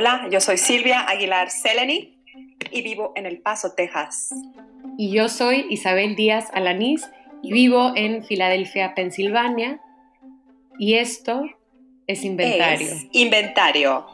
Hola, yo soy Silvia Aguilar Seleni y vivo en El Paso, Texas. Y yo soy Isabel Díaz Alanís y vivo en Filadelfia, Pensilvania. Y esto es inventario. Es inventario.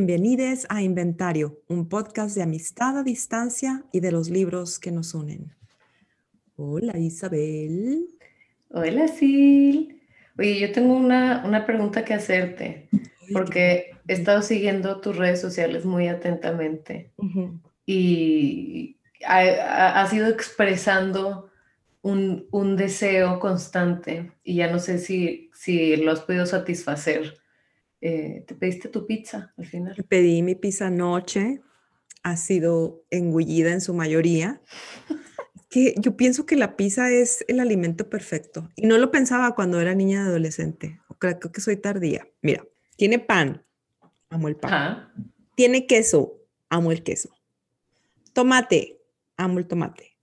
Bienvenidos a Inventario, un podcast de amistad a distancia y de los libros que nos unen. Hola Isabel. Hola Sil. Oye, yo tengo una, una pregunta que hacerte, porque he estado siguiendo tus redes sociales muy atentamente y has ido expresando un, un, deseo constante y ya no sé si, si lo has podido satisfacer eh, ¿Te pediste tu pizza al final? Pedí mi pizza anoche, ha sido engullida en su mayoría. que yo pienso que la pizza es el alimento perfecto y no lo pensaba cuando era niña de adolescente. Creo, que soy tardía. Mira, tiene pan, amo el pan. Tiene queso, amo el queso. Tomate, amo el tomate.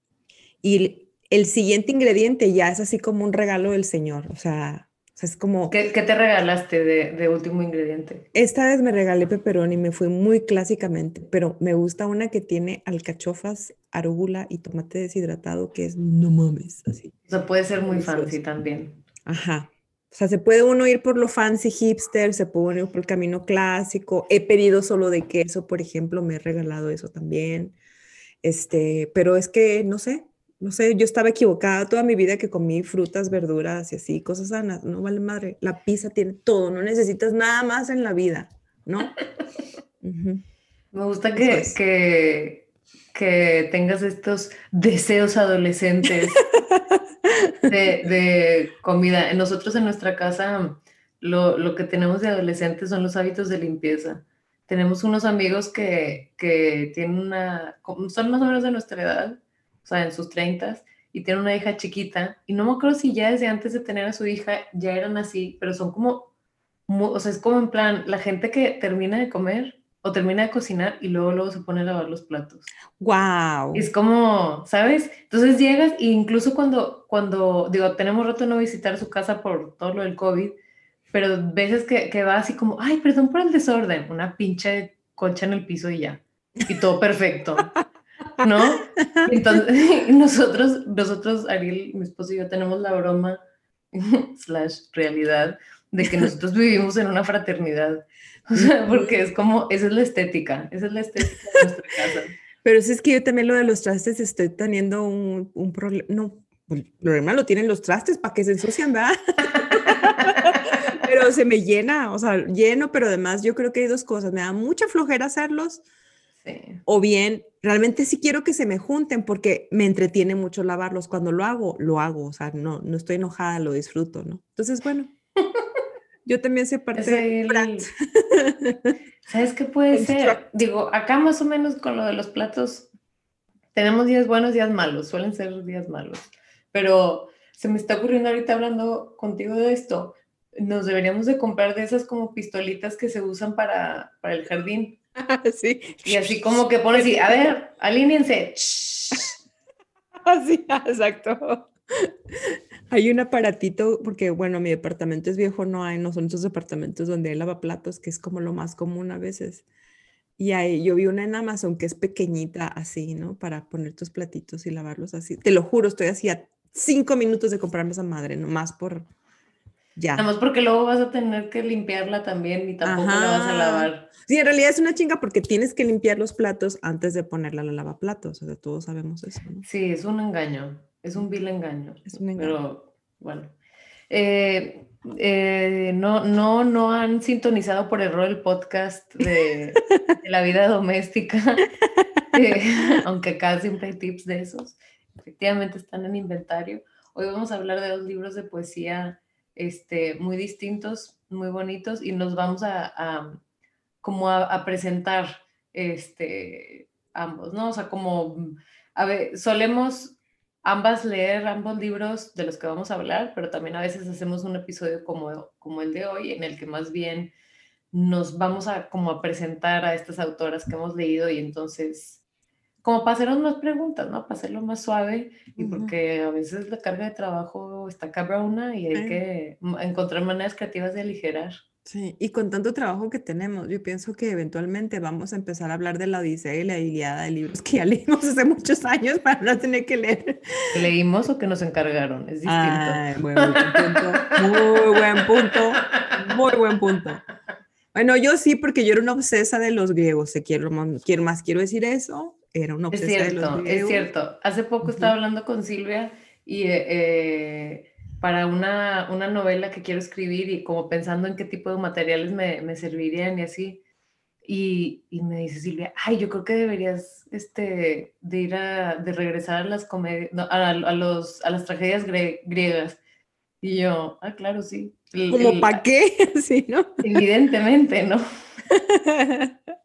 Y el siguiente ingrediente ya es así como un regalo del Señor. O sea, o sea, es como... ¿Qué, te regalaste de, último ingrediente? Esta vez me regalé pepperoni, me fui muy clásicamente, pero me gusta una que tiene alcachofas, arúgula y tomate deshidratado, que es no mames, así. O sea, puede ser muy fancy también. Ajá. O sea, se puede uno ir por lo fancy hipster, se puede ir por el camino clásico. He pedido solo de queso, por ejemplo, me he regalado eso también. Este, pero es que, no sé, no sé, yo estaba equivocada toda mi vida que comí frutas, verduras y así, cosas sanas. No vale madre. La pizza tiene todo, no necesitas nada más en la vida, ¿no? Me gusta que, que, que, tengas estos deseos adolescentes de, de, comida. Nosotros en nuestra casa lo, lo, que tenemos de adolescentes son los hábitos de limpieza. Tenemos unos amigos que, que tienen una, son más o menos de nuestra edad o sea, en sus treintas, y tiene una hija chiquita, y no me acuerdo si ya desde antes de tener a su hija ya eran así, pero son como, o sea, es como en plan, la gente que termina de comer o termina de cocinar y luego luego se pone a lavar los platos. Wow. Es como, ¿sabes? Entonces llegas e incluso cuando, cuando, digo, tenemos rato no visitar su casa por todo lo del COVID, pero veces que, que va así como, ay, perdón por el desorden, una pinche concha en el piso y ya. Y todo perfecto. ¿no? Entonces, nosotros, nosotros, Ariel, mi esposo y yo, tenemos la broma, slash realidad, de que nosotros vivimos en una fraternidad. O sea, porque es como, esa es la estética, esa es la estética de nuestra casa. Pero si es que yo también lo de los trastes estoy teniendo un, un problema, no, el problema lo tienen los trastes para que se ensucian, ¿verdad? pero se me llena, o sea, lleno, pero además yo creo que hay dos cosas, me da mucha flojera hacerlos, o bien realmente sí quiero que se me junten porque me entretiene mucho lavarlos. Cuando lo hago, lo hago, o sea, no, no estoy enojada, lo disfruto, ¿no? Entonces, bueno, yo también sé parte de ¿Sabes qué puede ser? Digo, acá más o menos con lo de los platos, tenemos días buenos, días malos, suelen ser días malos, pero se me está ocurriendo ahorita hablando contigo de esto, nos deberíamos de comprar de esas como pistolitas que se usan para, para el jardín sí. Y así como que pones y, a ver, alíñense. Así, exacto. Hay un aparatito, porque bueno, mi departamento es viejo, no hay, no son esos departamentos donde hay lavaplatos, que es como lo más común a veces. Y ahí yo vi una en Amazon que es pequeñita así, ¿no? Para poner tus platitos y lavarlos así. Te lo juro, estoy así a cinco minutos de comprarme esa madre, nomás por, ya. Nada más porque luego vas a tener que limpiarla también y tampoco la vas a lavar. Sí, en realidad es una chinga porque tienes que limpiar los platos antes de ponerla a la lavaplatos. O sea, todos sabemos eso. ¿no? Sí, es un engaño. Es un vil engaño. Es un engaño. Pero bueno. Eh, eh, no, no, no han sintonizado por error el podcast de, la vida doméstica, eh, aunque acá siempre hay tips de esos. Efectivamente están en inventario. Hoy vamos a hablar de dos libros de poesía este, muy distintos, muy bonitos y nos vamos a, como a, presentar este, ambos, ¿no? O sea, como, a ver, solemos ambas leer ambos libros de los que vamos a hablar, pero también a veces hacemos un episodio como, como el de hoy, en el que más bien nos vamos a como a presentar a estas autoras que hemos leído y entonces como para hacernos más preguntas, ¿no? Para hacerlo más suave y porque a veces la carga de trabajo está cabrona y hay que encontrar maneras creativas de aligerar. Sí, y con tanto trabajo que tenemos, yo pienso que eventualmente vamos a empezar a hablar de la Odisea y la Iliada de libros que ya leímos hace muchos años para no tener que leer. ¿Leímos o que nos encargaron? Es distinto. Ay, muy buen punto. Muy buen punto. Muy buen punto. Bueno, yo sí, porque yo era una obsesa de los griegos. Quiero, quiero más, quiero decir eso. Era una obsesa es cierto, de los griegos. Es cierto. Hace poco estaba hablando con Silvia y eh, eh para una, una, novela que quiero escribir y como pensando en qué tipo de materiales me, me servirían y así. Y, y, me dice Silvia, ay, yo creo que deberías este, de ir a, de regresar a las comedias, a, a, los, a las tragedias griegas. Y yo, ah, claro, sí. ¿Como para qué? sí, ¿no? Evidentemente, ¿no?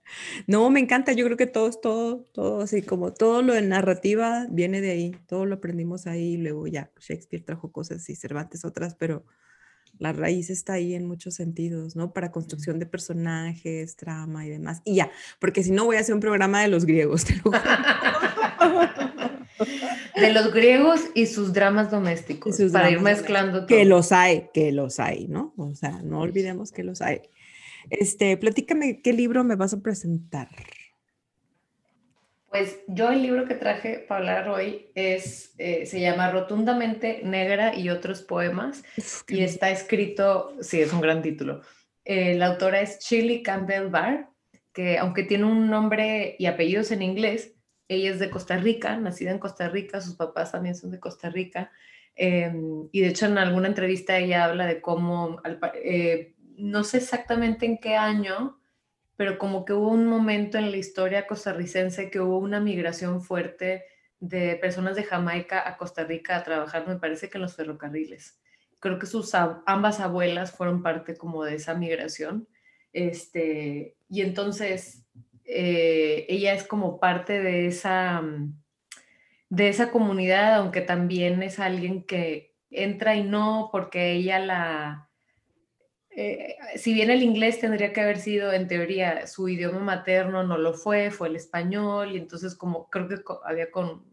No, me encanta, yo creo que todo, todo, todo, así como todo lo de narrativa viene de ahí, todo lo aprendimos ahí, luego ya Shakespeare trajo cosas y Cervantes otras, pero la raíz está ahí en muchos sentidos, ¿no? Para construcción de personajes, trama y demás. Y ya, porque si no voy a hacer un programa de los griegos. de los griegos y sus dramas domésticos, para ir mezclando todo. Que los hay, que los hay, ¿no? O sea, no olvidemos que los hay. Este, platícame qué libro me vas a presentar. Pues yo el libro que traje para hablar hoy es, eh, se llama Rotundamente Negra y otros poemas y está escrito, sí, es un gran título. Eh, la autora es Shirley Campbell Barr, que aunque tiene un nombre y apellidos en inglés, ella es de Costa Rica, nacida en Costa Rica, sus papás también son de Costa Rica. Em, y de hecho en alguna entrevista ella habla de cómo eh, no sé exactamente en qué año, pero como que hubo un momento en la historia costarricense que hubo una migración fuerte de personas de Jamaica a Costa Rica a trabajar, me parece que en los ferrocarriles. Creo que sus ambas abuelas fueron parte como de esa migración. Este, y entonces eh, ella es como parte de esa, de esa comunidad, aunque también es alguien que entra y no porque ella la, eh, si bien el inglés tendría que haber sido en teoría su idioma materno, no lo fue, fue el español, y entonces como creo que había con,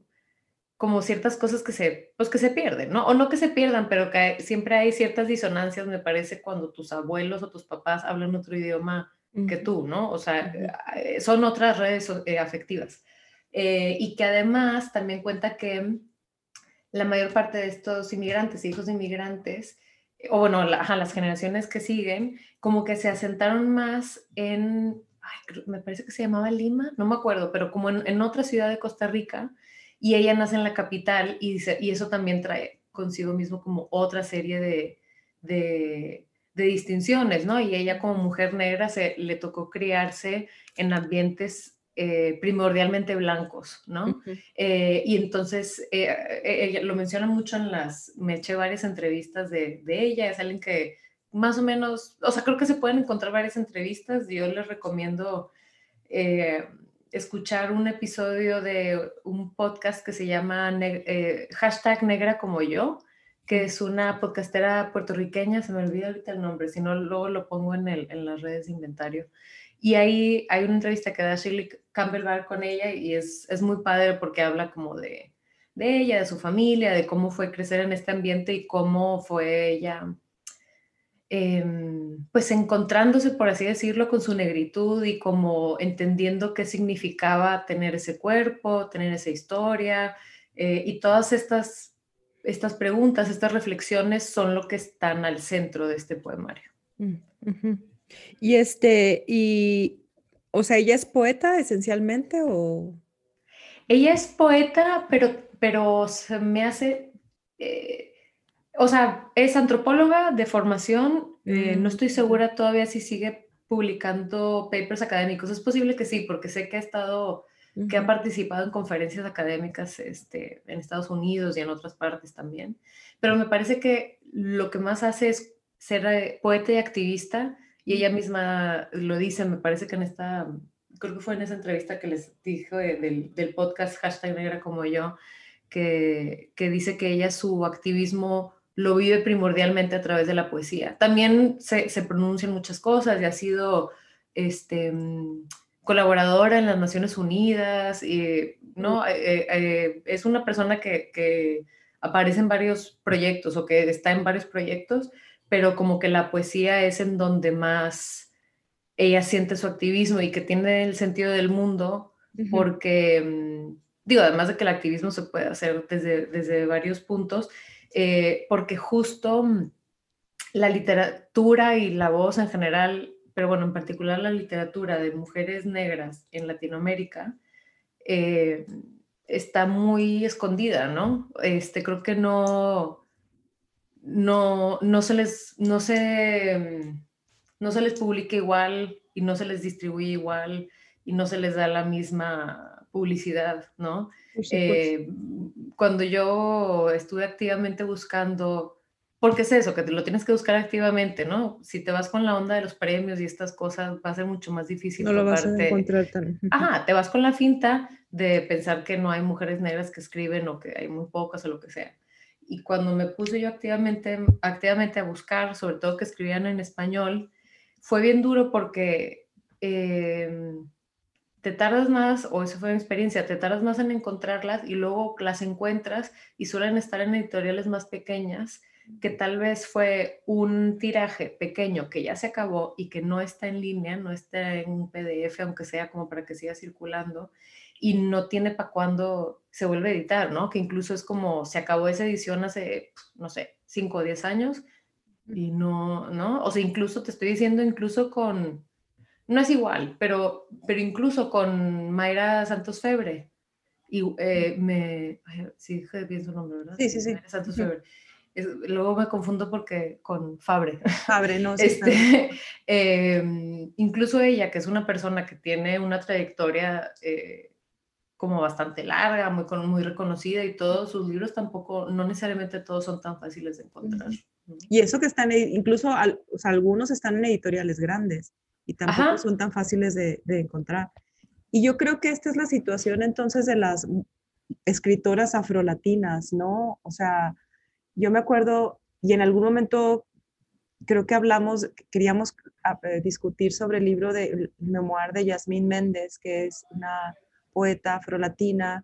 como ciertas cosas que se, pues que se pierden, ¿no? O no que se pierdan, pero que siempre hay ciertas disonancias, me parece, cuando tus abuelos o tus papás hablan otro idioma que tú, ¿no? O sea, eh, son otras redes eh, afectivas. y que además también cuenta que la mayor parte de estos inmigrantes, hijos de inmigrantes, o bueno, las generaciones que siguen, como que se asentaron más en, me parece que se llamaba Lima, no me acuerdo, pero como en, otra ciudad de Costa Rica, y ella nace en la capital y, y eso también trae consigo mismo como otra serie de, de, distinciones, ¿no? Y ella como mujer negra se le tocó criarse en ambientes eh, primordialmente blancos, ¿no? Eh, y entonces, eh, ella lo menciona mucho en las, me eché varias entrevistas de, de, ella, es alguien que más o menos, o sea, creo que se pueden encontrar varias entrevistas, yo les recomiendo escuchar un episodio de un podcast que se llama hashtag negra como yo, que es una podcastera puertorriqueña, se me olvida ahorita el nombre, si no luego lo pongo en, el, en las redes de inventario. Y ahí hay una entrevista que da Shirley Campbell con ella y es, es muy padre porque habla como de, de, ella, de su familia, de cómo fue crecer en este ambiente y cómo fue ella, em, pues encontrándose, por así decirlo, con su negritud y como entendiendo qué significaba tener ese cuerpo, tener esa historia eh, y todas estas, estas preguntas, estas reflexiones son lo que están al centro de este poemario. Mm, y este, y, o sea, ¿ella es poeta esencialmente o...? Ella es poeta, pero, pero se me hace, eh, o sea, es antropóloga de formación, eh, no estoy mm. segura todavía si sigue publicando papers académicos, es posible que sí, porque sé que ha estado, que ha participado en conferencias académicas este, en Estados Unidos y en otras partes también, pero me parece que lo que más hace es ser eh, poeta y activista, y ella misma lo dice, me parece que en esta, creo que fue en esa entrevista que les dijo del, del, podcast hashtag negra como yo, que, dice que ella su activismo lo vive primordialmente a través de la poesía. También se, se pronuncian muchas cosas y ha sido este, mm, colaboradora en las Naciones Unidas, y, ¿no? Eh, eh, es una persona que, que, aparece en varios proyectos o que está en varios proyectos, pero como que la poesía es en donde más ella siente su activismo y que tiene el sentido del mundo, porque, mm, digo, además de que el activismo se puede hacer desde, desde varios puntos, eh, porque justo mm, la literatura y la voz en general pero bueno, en particular la literatura de mujeres negras en Latinoamérica eh, está muy escondida, ¿no? Este, creo que no, no, no, se les, no, se, no se les publica igual y no se les distribuye igual y no se les da la misma publicidad, ¿no? Eh, cuando yo estuve activamente buscando porque es eso, que te lo tienes que buscar activamente, ¿no? Si te vas con la onda de los premios y estas cosas, va a ser mucho más difícil. No lo vas a encontrar tan. Ajá, te vas con la finta de pensar que no hay mujeres negras que escriben o que hay muy pocas o lo que sea. Y cuando me puse yo activamente, activamente a buscar, sobre todo que escribían en español, fue bien duro porque em, te tardas más, o esa fue mi experiencia, te tardas más en encontrarlas y luego las encuentras y suelen estar en editoriales más pequeñas que tal vez fue un tiraje pequeño que ya se acabó y que no está en línea, no está en un PDF, aunque sea como para que siga circulando, y no tiene para cuándo se vuelve a editar, ¿no? Que incluso es como se acabó esa edición hace, no sé, 5 o 10 años y no, ¿no? O sea, incluso te estoy diciendo, incluso con, no es igual, pero, pero incluso con Mayra Santos Febre, y eh, me, sí, dije bien su nombre, ¿verdad? Sí, sí, sí. Mayra Santos Febre luego me confundo porque con Fabre. Fabre, no. este, em, incluso ella, que es una persona que tiene una trayectoria eh, como bastante larga, muy, muy reconocida y todos sus libros tampoco, no necesariamente todos son tan fáciles de encontrar. Y eso que están, incluso algunos están en editoriales grandes y tampoco son tan fáciles de, de encontrar. Y yo creo que esta es la situación entonces de las escritoras afrolatinas, ¿no? O sea, yo me acuerdo, y en algún momento creo que hablamos, queríamos eh, discutir sobre el libro de memoir de Yasmín Méndez, que es una poeta afrolatina,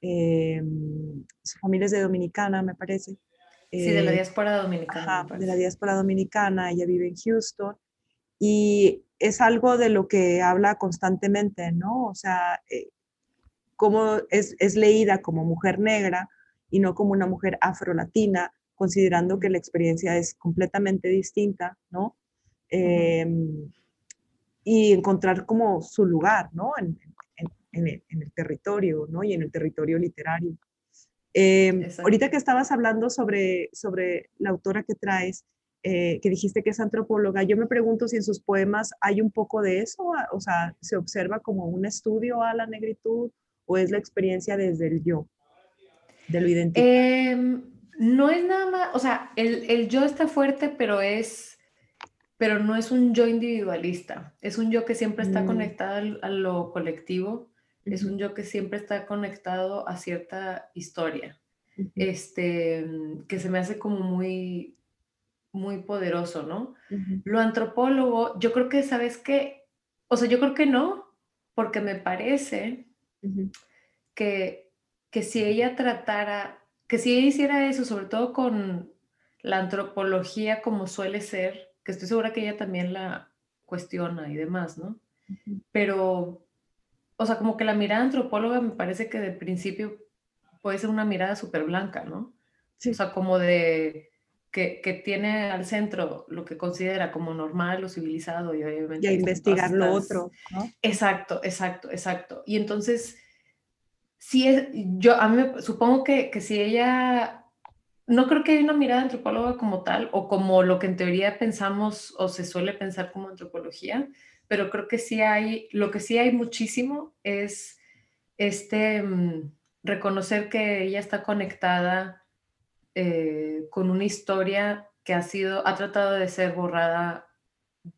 eh, su familia es de Dominicana, me parece. sí, de la eh, diáspora dominicana. de la diáspora dominicana, ella vive en Houston y es algo de lo que habla constantemente, ¿no? O sea, cómo es, es leída como mujer negra, y no como una mujer afrolatina, considerando que la experiencia es completamente distinta, ¿no? Em, y encontrar como su lugar, ¿no? En, el, territorio, ¿no? Y en el territorio literario. Em, ahorita que estabas hablando sobre, sobre la autora que traes, eh, que dijiste que es antropóloga, yo me pregunto si en sus poemas hay un poco de eso, o sea, ¿se observa como un estudio a la negritud o es la experiencia desde el yo? de lo idéntico? Em, no es nada más, o sea, el, yo está fuerte, pero es, pero no es un yo individualista, es un yo que siempre está mm. conectado a lo colectivo, es un yo que siempre está conectado a cierta historia, este, que se me hace como muy, muy poderoso, ¿no? Lo antropólogo, yo creo que, ¿sabes qué? O sea, yo creo que no, porque me parece que que si ella tratara, que si ella hiciera eso, sobre todo con la antropología como suele ser, que estoy segura que ella también la cuestiona y demás, ¿no? Pero, o sea, como que la mirada antropóloga me parece que de principio puede ser una mirada súper blanca, ¿no? O sea, como de que, que, tiene al centro lo que considera como normal o civilizado y obviamente... Y a investigar lo otro, ¿no? Exacto, exacto, exacto. Y entonces sí es, yo a mí supongo que, que si ella, no creo que haya una mirada antropóloga como tal, o como lo que en teoría pensamos o se suele pensar como antropología, pero creo que sí hay, lo que sí hay muchísimo es este, mm, reconocer que ella está conectada eh, con una historia que ha sido, ha tratado de ser borrada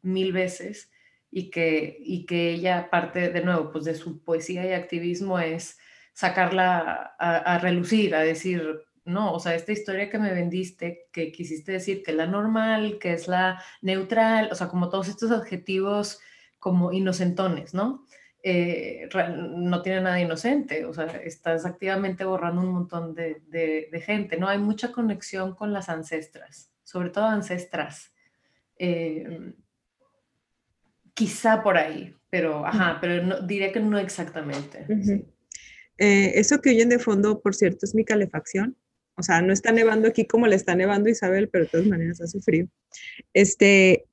mil veces y que, y que ella parte de nuevo, pues de su poesía y activismo es sacarla a, relucir, a decir, no, o sea, esta historia que me vendiste, que quisiste decir que es la normal, que es la neutral, o sea, como todos estos adjetivos como inocentones, ¿no? Eh, no tiene nada inocente, o sea, estás activamente borrando un montón de, de, gente, ¿no? Hay mucha conexión con las ancestras, sobre todo ancestras. Eh, quizá por ahí, pero, ajá, pero no, diría que no exactamente. Eh, eso que oyen de fondo, por cierto, es mi calefacción. O sea, no está nevando aquí como le está nevando Isabel, pero de todas maneras hace frío. Este,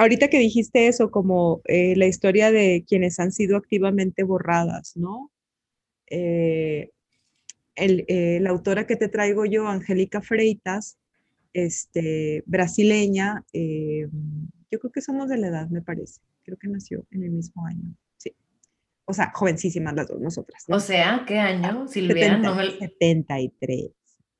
ahorita que dijiste eso, como eh, la historia de quienes han sido activamente borradas, ¿no? Eh, la autora que te traigo yo, Angélica Freitas, este, brasileña, yo creo que somos de la edad, me parece. Creo que nació en el mismo año. Sí. O sea, jovencísimas las dos, nosotras. O sea, ¿qué año, Silvia? 73.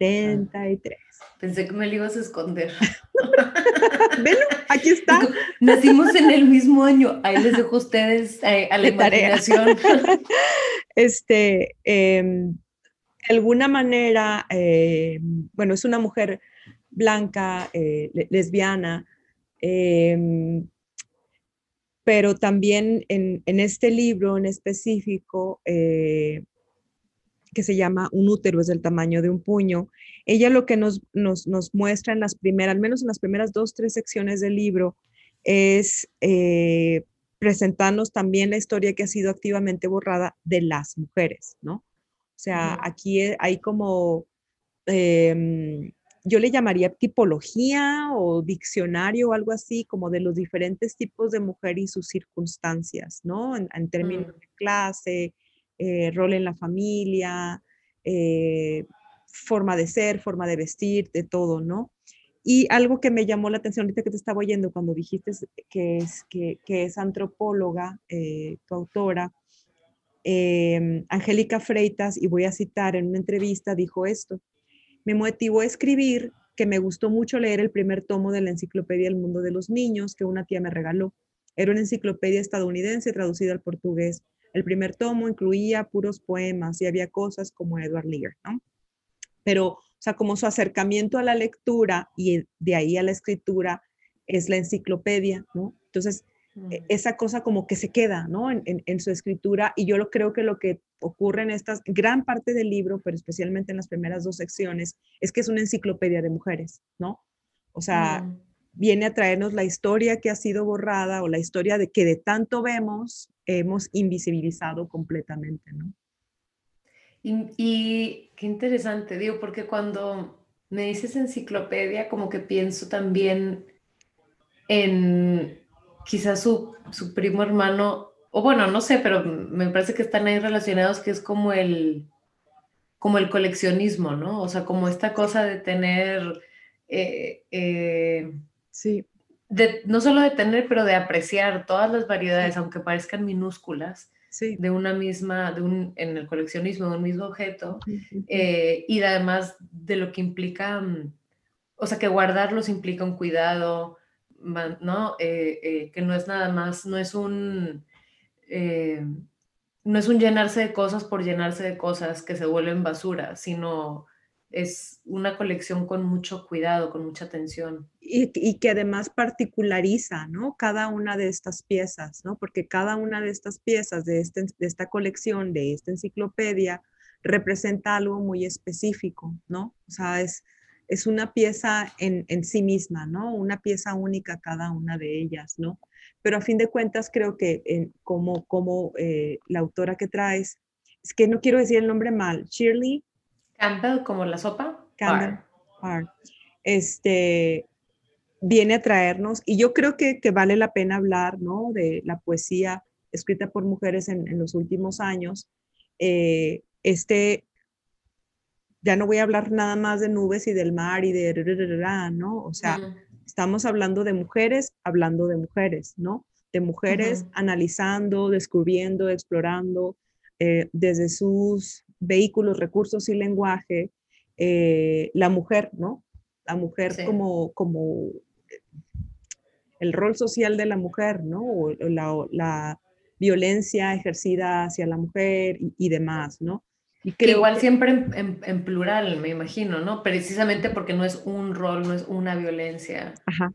73. Pensé que me lo ibas a esconder. Velo, aquí está. Nacimos en el mismo año. Ahí les dejo a ustedes eh, a la imaginación. este, em, de alguna manera, em, bueno, es una mujer blanca, eh, lesbiana, Em, pero también en, este libro en específico, eh, que se llama Un útero es del tamaño de un puño, ella lo que nos, nos, muestra en las primeras, al menos en las primeras dos, tres secciones del libro, es eh, presentarnos también la historia que ha sido activamente borrada de las mujeres, ¿no? O sea, aquí hay como em, yo le llamaría tipología o diccionario o algo así, como de los diferentes tipos de mujer y sus circunstancias, ¿no? En, términos mm. de clase, eh, rol en la familia, eh, forma de ser, forma de vestir, de todo, ¿no? Y algo que me llamó la atención ahorita que te estaba oyendo cuando dijiste que es, que, es antropóloga, eh, autora, em, Angélica Freitas, y voy a citar en una entrevista, dijo esto, me motivó a escribir que me gustó mucho leer el primer tomo de la Enciclopedia del Mundo de los Niños que una tía me regaló. Era una enciclopedia estadounidense traducida al portugués. El primer tomo incluía puros poemas y había cosas como Edward Lear, ¿no? Pero, o sea, como su acercamiento a la lectura y de ahí a la escritura es la enciclopedia, ¿no? Entonces, e, esa cosa como que se queda, ¿no? En, en, su escritura y yo lo creo que lo que ocurre en esta gran parte del libro, pero especialmente en las primeras dos secciones, es que es una enciclopedia de mujeres, ¿no? O sea, mm. viene a traernos la historia que ha sido borrada o la historia de que de tanto vemos hemos invisibilizado completamente, ¿no? Y, y qué interesante, digo, porque cuando me dices enciclopedia, como que pienso también en quizás su, su primo hermano, o bueno, no sé, pero me parece que están ahí relacionados, que es como el, como el coleccionismo, ¿no? O sea, como esta cosa de tener, eh, eh, sí. De, no solo de tener, pero de apreciar todas las variedades, aunque parezcan minúsculas, sí. de una misma, de un, en el coleccionismo, de un mismo objeto, eh, y además de lo que implica, mm, o sea, que guardarlos implica un cuidado, ¿no? Eh, eh, que no es nada más, no es un... No es un llenarse de cosas por llenarse de cosas que se vuelven basura, sino es una colección con mucho cuidado, con mucha atención. Y, que además particulariza, ¿no? Cada una de estas piezas, ¿no? Porque cada una de estas piezas de, este, de esta colección, de esta enciclopedia, representa algo muy específico, ¿no? O sea, es, es una pieza en, sí misma, ¿no? Una pieza única cada una de ellas, ¿no? Pero a fin de cuentas creo que como, como eh, la autora que traes, es que no quiero decir el nombre mal, Shirley. Campbell, como la sopa. Campbell. Este, viene a traernos, y yo creo que, vale la pena hablar, ¿no? De la poesía escrita por mujeres en, los últimos años. Eh, este ya no voy a hablar nada más de nubes y del mar y de, ¿no? O sea, estamos hablando de mujeres, hablando de mujeres, ¿no? De mujeres analizando, descubriendo, explorando eh, desde sus vehículos, recursos y lenguaje, eh, la mujer, ¿no? La mujer como, como el rol social de la mujer, ¿no? O la, violencia ejercida hacia la mujer y, y demás, ¿no? Y que igual siempre en, plural, me imagino, ¿no? Precisamente porque no es un rol, no es una violencia. Ajá.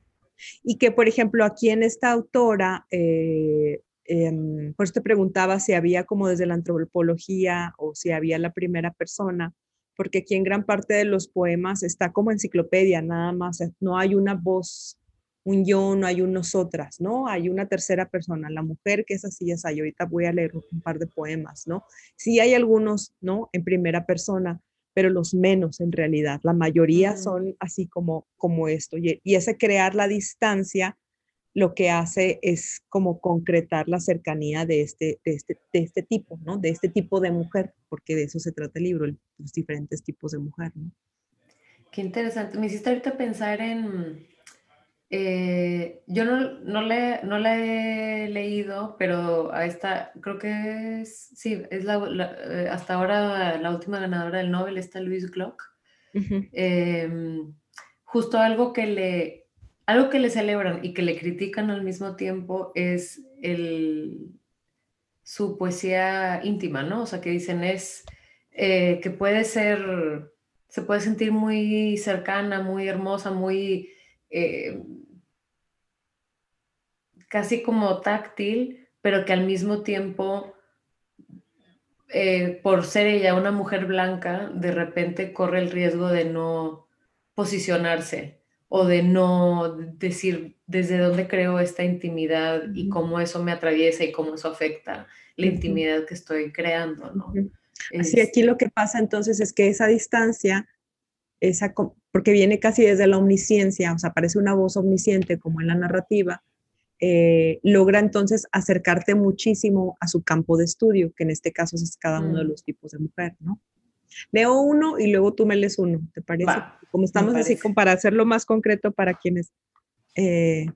Y que, por ejemplo, aquí en esta autora, eh, em, por eso te preguntaba si había como desde la antropología o si había la primera persona, porque aquí en gran parte de los poemas está como enciclopedia, nada más, no hay una voz un yo, no hay un nosotras, ¿no? Hay una tercera persona, la mujer que es así, es ahí. Ahorita voy a leer un par de poemas, ¿no? Sí hay algunos, ¿no? En primera persona, pero los menos en realidad. La mayoría son así como, como esto. Y, ese crear la distancia lo que hace es como concretar la cercanía de este, de este, de este tipo, ¿no? De este tipo de mujer, porque de eso se trata el libro, los diferentes tipos de mujer, ¿no? Qué interesante. Me hiciste ahorita pensar en eh, yo no, no, le, no la he leído, pero a esta, creo que es, sí, es la, eh, hasta ahora la última ganadora del Nobel, está Luis Glock. Em, justo algo que le, algo que le celebran y que le critican al mismo tiempo es el, su poesía íntima, ¿no? O sea, que dicen es eh, que puede ser, se puede sentir muy cercana, muy hermosa, muy eh, casi como táctil, pero que al mismo tiempo, eh, por ser ella una mujer blanca, de repente corre el riesgo de no posicionarse o de no decir desde dónde creo esta intimidad y cómo eso me atraviesa y cómo eso afecta la intimidad que estoy creando, ¿no? Así aquí lo que pasa entonces es que esa distancia esa, porque viene casi desde la omnisciencia, o sea, parece una voz omnisciente como en la narrativa, eh, logra entonces acercarte muchísimo a su campo de estudio, que en este caso es cada uno de mm. los tipos de mujer, ¿no? Leo uno y luego tú me lees uno, ¿te parece? Como estamos así, como para hacerlo más concreto para quienes, eh,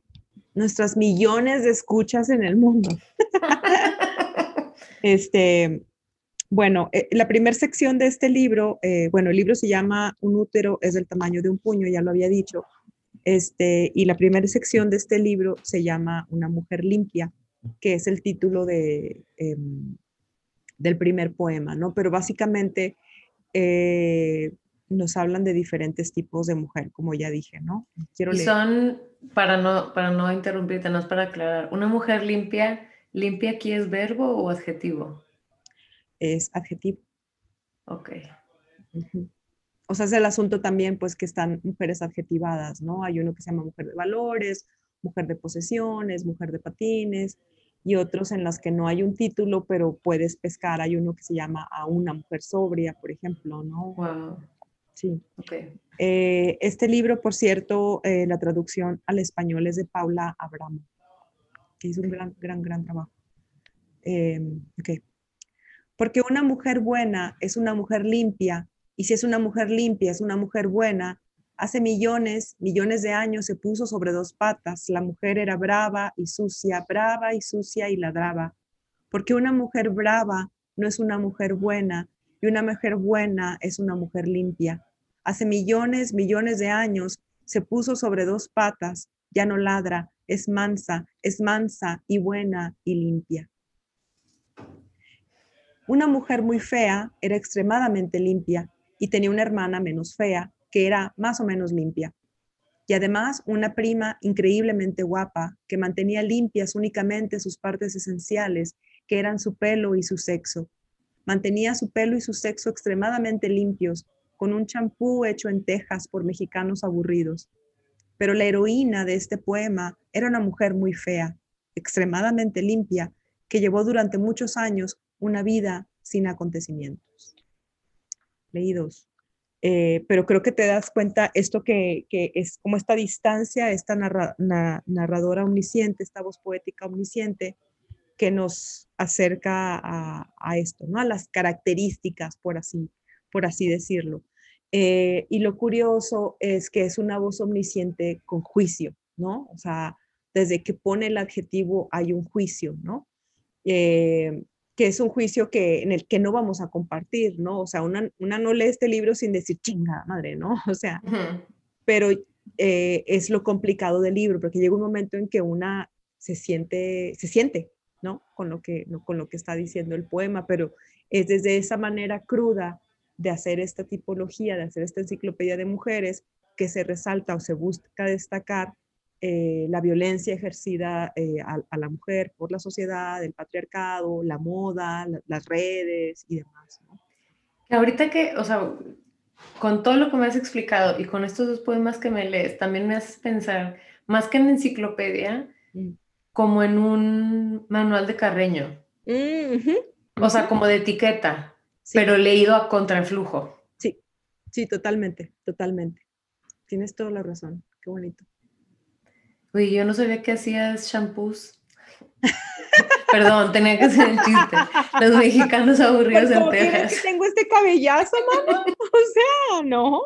nuestras millones de escuchas en el mundo. este, bueno, eh, la primera sección de este libro, eh, bueno, el libro se llama Un útero es del tamaño de un puño, ya lo había dicho. Este, y la primera sección de este libro se llama Una mujer limpia, que es el título de, em, del primer poema, ¿no? Pero básicamente eh, nos hablan de diferentes tipos de mujer, como ya dije, ¿no? Quiero y son, para no, para no interrumpirte, no es para aclarar, ¿una mujer limpia, limpia aquí es verbo o adjetivo? es adjetivo. Ok. O sea, es el asunto también, pues, que están mujeres adjetivadas, ¿no? Hay uno que se llama mujer de valores, mujer de posesiones, mujer de patines, y otros en las que no hay un título, pero puedes pescar. Hay uno que se llama a una mujer sobria, por ejemplo, ¿no? Wow. Sí. Okay. Eh, este libro, por cierto, eh, la traducción al español es de Paula Abramo, que hizo un gran, gran, gran trabajo. Eh. Porque una mujer buena es una mujer limpia, y si es una mujer limpia, es una mujer buena. Hace millones, millones de años se puso sobre dos patas. La mujer era brava y sucia, brava y sucia y ladraba. Porque una mujer brava no es una mujer buena, y una mujer buena es una mujer limpia. Hace millones, millones de años se puso sobre dos patas, ya no ladra, es mansa, es mansa y buena y limpia. Una mujer muy fea era extremadamente limpia y tenía una hermana menos fea que era más o menos limpia. Y además una prima increíblemente guapa que mantenía limpias únicamente sus partes esenciales, que eran su pelo y su sexo. Mantenía su pelo y su sexo extremadamente limpios, con un champú hecho en Texas por mexicanos aburridos. Pero la heroína de este poema era una mujer muy fea, extremadamente limpia, que llevó durante muchos años una vida sin acontecimientos. Leídos. Eh, pero creo que te das cuenta esto que, es como esta distancia, esta narradora omnisciente, esta voz poética omnisciente que nos acerca a, esto, ¿no? A las características, por así, por así decirlo. Eh, y lo curioso es que es una voz omnisciente con juicio, ¿no? O sea, desde que pone el adjetivo hay un juicio, ¿no? Eh, que es un juicio que, en el que no vamos a compartir, ¿no? O sea, una, una no lee este libro sin decir, chinga, madre, ¿no? O sea, pero eh, es lo complicado del libro, porque llega un momento en que una se siente, se siente, ¿no? Con lo que, con lo que está diciendo el poema, pero es desde esa manera cruda de hacer esta tipología, de hacer esta enciclopedia de mujeres, que se resalta o se busca destacar eh, la violencia ejercida eh, a, la mujer por la sociedad, el patriarcado, la moda, las redes y demás. Ahorita que, o sea, con todo lo que me has explicado y con estos dos poemas que me lees, también me haces pensar, más que en enciclopedia, mm. como en un manual de Carreño. Mm, o sea, como de etiqueta, pero leído a contraflujo. Sí, sí, totalmente, totalmente. Tienes toda la razón. Qué bonito. Uy, yo no sabía que hacías shampoos. Perdón, tenía que hacer el chiste. Los mexicanos aburridos en Texas. Que tengo este cabellazo, mamá. O sea, no.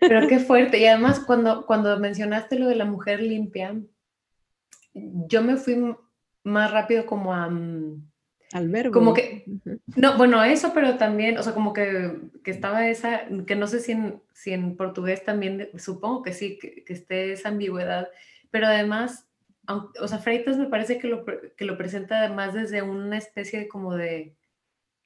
Pero qué fuerte. Y además, cuando, cuando mencionaste lo de la mujer limpia, yo me fui más rápido como a... Mm, Al verbo. Como que... No, bueno, eso, pero también, o sea, como que, que estaba esa, que no sé si en, si en portugués también, supongo que sí, que, que esté esa ambigüedad, pero además o sea, Freitas me parece que lo, que lo presenta además desde una especie de como de,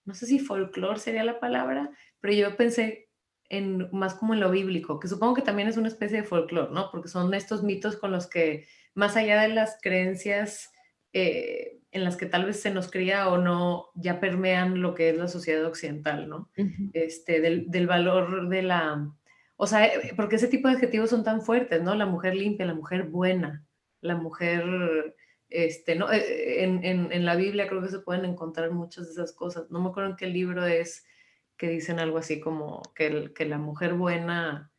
no sé si folclore sería la palabra, pero yo pensé en más como en lo bíblico, que supongo que también es una especie de folclore, ¿no? Porque son estos mitos con los que, más allá de las creencias eh, en las que tal vez se nos cría o no, ya permean lo que es la sociedad occidental, ¿no? este, del, del valor de la... O sea, eh, porque ese tipo de adjetivos son tan fuertes, ¿no? La mujer limpia, la mujer buena, la mujer, este, ¿no? Eh, en, en, en, la Biblia creo que se pueden encontrar muchas de esas cosas. No me acuerdo en qué libro es que dicen algo así como que, que la mujer buena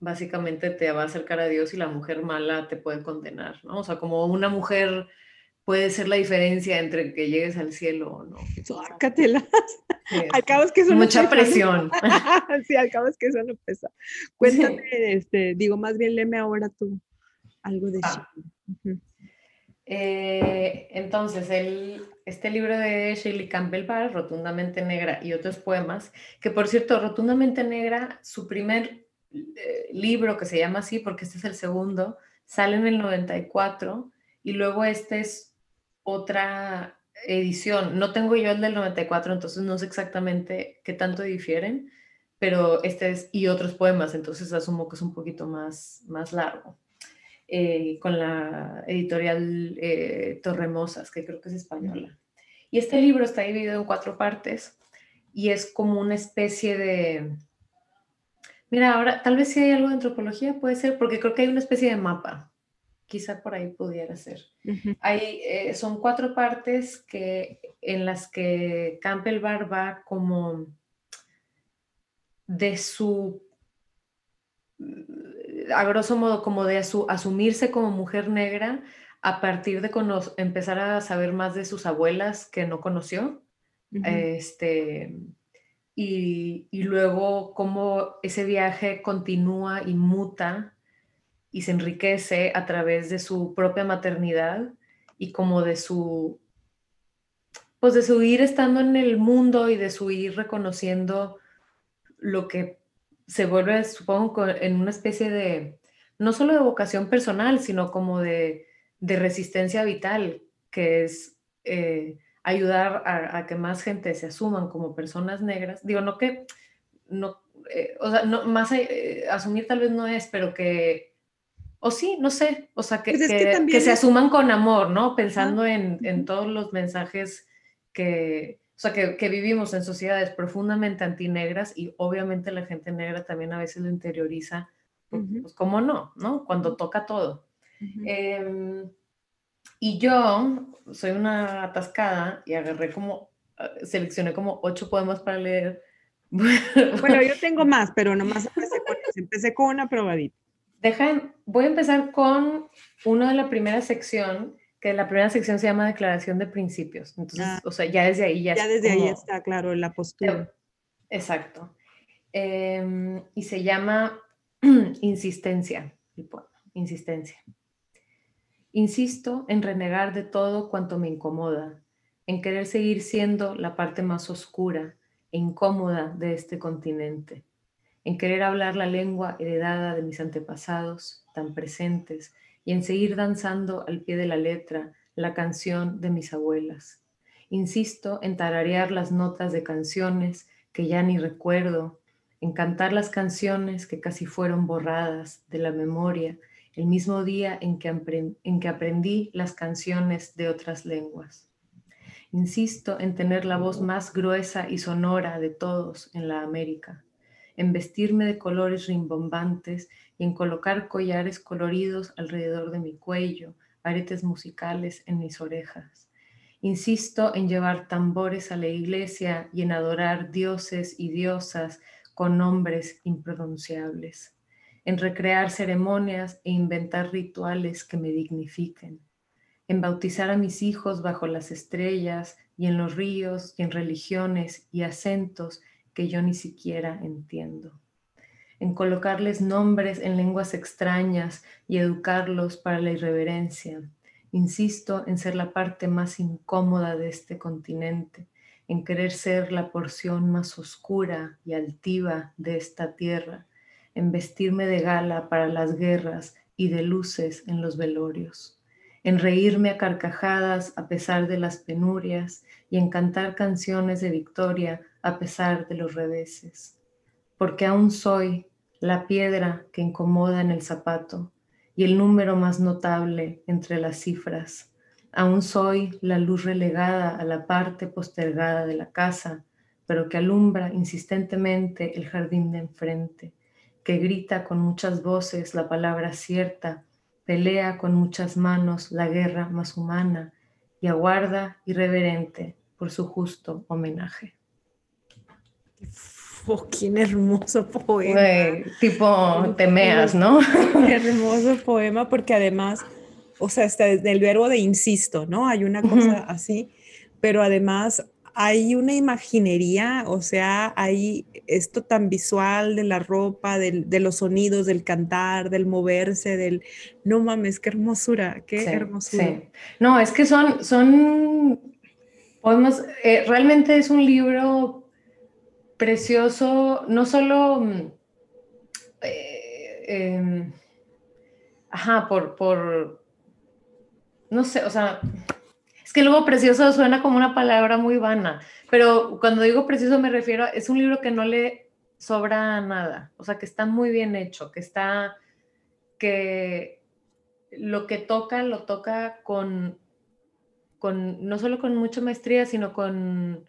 básicamente te va a acercar a Dios y la mujer mala te puede condenar, ¿no? O sea, como una mujer puede ser la diferencia entre que llegues al cielo o no. Sárcatelas. al cabo es que eso Mucha presión. sí, al cabo es que eso no pesa. Cuéntame, este, digo, más bien léeme ahora tú algo de ah. Eh, entonces, el, este libro de Shirley Campbell Barr, Rotundamente Negra y otros poemas, que por cierto, Rotundamente Negra, su primer eh, libro que se llama así, porque este es el segundo, sale en el 94 y luego este es otra edición. No tengo yo el del 94, entonces no sé exactamente qué tanto difieren, pero este es y otros poemas, entonces asumo que es un poquito más, más largo. Eh, con la editorial eh, Torremosas, que creo que es española. Y este libro está dividido en cuatro partes y es como una especie de... Mira, ahora tal vez si hay algo de antropología, puede ser, porque creo que hay una especie de mapa. Quizá por ahí pudiera ser. hay, eh, son cuatro partes que, en las que Campbell Bar va como de su a grosso modo, como de asumirse como mujer negra a partir de empezar a saber más de sus abuelas que no conoció. este, y, y, luego cómo ese viaje continúa y muta y se enriquece a través de su propia maternidad y como de su, pues de su ir estando en el mundo y de su ir reconociendo lo que se vuelve, supongo, en una especie de, no solo de vocación personal, sino como de, resistencia vital, que es eh, ayudar a, que más gente se asuman como personas negras. Digo, no que, no, eh, o sea, no, más eh, asumir tal vez no es, pero que, o sí, no sé, o sea, que, pues que, se asuman con amor, ¿no? Pensando en, en todos los mensajes que, o sea, que, vivimos en sociedades profundamente antinegras y obviamente la gente negra también a veces lo interioriza, pues, pues cómo no, ¿no? Cuando toca todo. Em, y yo soy una atascada y agarré como, ah, seleccioné como ocho poemas para leer. Bueno, yo tengo más, pero nomás empecé con, empecé con una probadita. Dejan, voy a empezar con una de la primera sección que la primera sección se llama Declaración de Principios. Entonces, ah. o sea, ya desde ahí ya, ya desde ahí está claro la postura. Exacto. Em, y se llama Insistencia, Insistencia. Insisto en renegar de todo cuanto me incomoda, en querer seguir siendo la parte más oscura e incómoda de este continente, en querer hablar la lengua heredada de mis antepasados, tan presentes, y en seguir danzando al pie de la letra la canción de mis abuelas. Insisto en tararear las notas de canciones que ya ni recuerdo, en cantar las canciones que casi fueron borradas de la memoria el mismo día en que, en que aprendí las canciones de otras lenguas. Insisto en tener la voz más gruesa y sonora de todos en la América, en vestirme de colores rimbombantes y en colocar collares coloridos alrededor de mi cuello, aretes musicales en mis orejas. Insisto en llevar tambores a la iglesia y en adorar dioses y diosas con nombres impronunciables, en recrear ceremonias e inventar rituales que me dignifiquen en bautizar a mis hijos bajo las estrellas y en los ríos y en religiones y acentos que yo ni siquiera entiendo, en colocarles nombres en lenguas extrañas y educarlos para la irreverencia. Insisto en ser la parte más incómoda de este continente, en querer ser la porción más oscura y altiva de esta tierra, en vestirme de gala para las guerras y de luces en los velorios en reírme a carcajadas a pesar de las penurias y en cantar canciones de victoria a pesar de los reveses. Porque aún soy la piedra que incomoda en el zapato y el número más notable entre las cifras. Aún soy la luz relegada a la parte postergada de la casa, pero que alumbra insistentemente el jardín de enfrente, que grita con muchas voces la palabra cierta pelea con muchas manos la guerra más humana y aguarda irreverente por su justo homenaje. Fucking hermoso poema. tipo temeas, ¿no? hermoso poema porque además, o sea, está el verbo de insisto, ¿no? Hay una cosa así, pero además hay una imaginería, o sea, hay esto tan visual de la ropa, de los sonidos, del cantar, del moverse, del... No mames, qué hermosura, qué hermosura. Sí. No, es que son, son podemos, eh, realmente es un libro precioso, no solo... Mm, eh, em, ajá, por, no sé, o sea, es que luego precioso suena como una palabra muy vana, pero cuando digo precioso me refiero a, es un libro que no le sobra nada, o sea, que está muy bien hecho, que está, que lo que toca, lo toca con, con no solo con mucha maestría, sino con,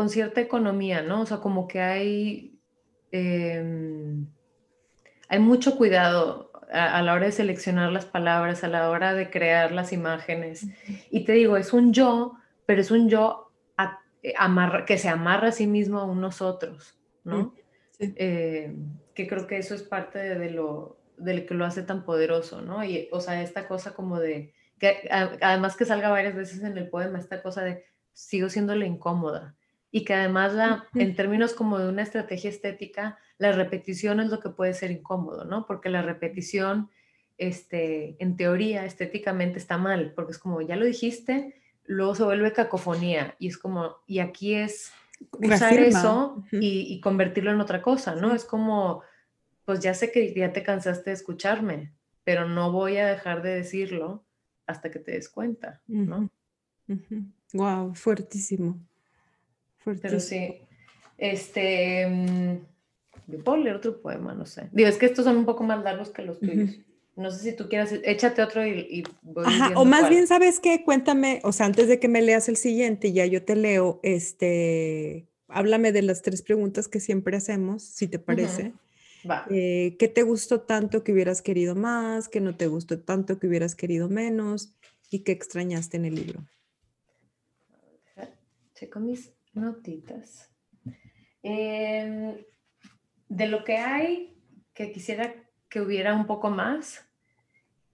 con cierta economía, ¿no? O sea, como que hay, em, hay mucho cuidado a, la hora de seleccionar las palabras, a la hora de crear las imágenes. Y te digo, es un yo, pero es un yo que se amarra a sí mismo a un nosotros, ¿no? Eh, que creo que eso es parte de, lo del que lo hace tan poderoso, ¿no? Y, o sea, esta cosa como de, que además que salga varias veces en el poema, esta cosa de sigo siendo la incómoda, y que además la, en términos como de una estrategia estética, la repetición es lo que puede ser incómodo, ¿no? Porque la repetición, este, en teoría, estéticamente está mal, porque es como, ya lo dijiste, luego se vuelve cacofonía y es como, y aquí es usar eso y, convertirlo en otra cosa, ¿no? Es como, pues ya sé que ya te cansaste de escucharme, pero no voy a dejar de decirlo hasta que te des cuenta, ¿no? Wow, fuertísimo. Pero sí. Este. Mm, yo puedo leer otro poema, no sé. Digo, es que estos son un poco más largos que los tuyos. No sé si tú quieras, échate otro y, voy Ajá, o más bien, ¿sabes qué? Cuéntame, o sea, antes de que me leas el siguiente, ya yo te leo, este, háblame de las tres preguntas que siempre hacemos, si te parece. Va. Eh, ¿Qué te gustó tanto que hubieras querido más? ¿Qué no te gustó tanto que hubieras querido menos? ¿Y qué extrañaste en el libro? Checo mis Notitas. Em, de lo que hay, que quisiera que hubiera un poco más,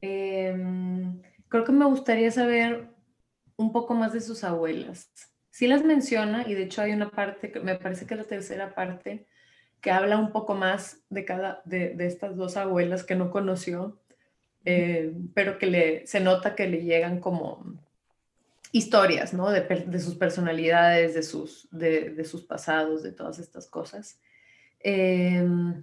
em, creo que me gustaría saber un poco más de sus abuelas. Sí las menciona y de hecho hay una parte, que me parece que es la tercera parte, que habla un poco más de cada de, de estas dos abuelas que no conoció, eh, pero que le, se nota que le llegan como historias, ¿no? De, sus personalidades, de sus, de, sus pasados, de todas estas cosas. Em,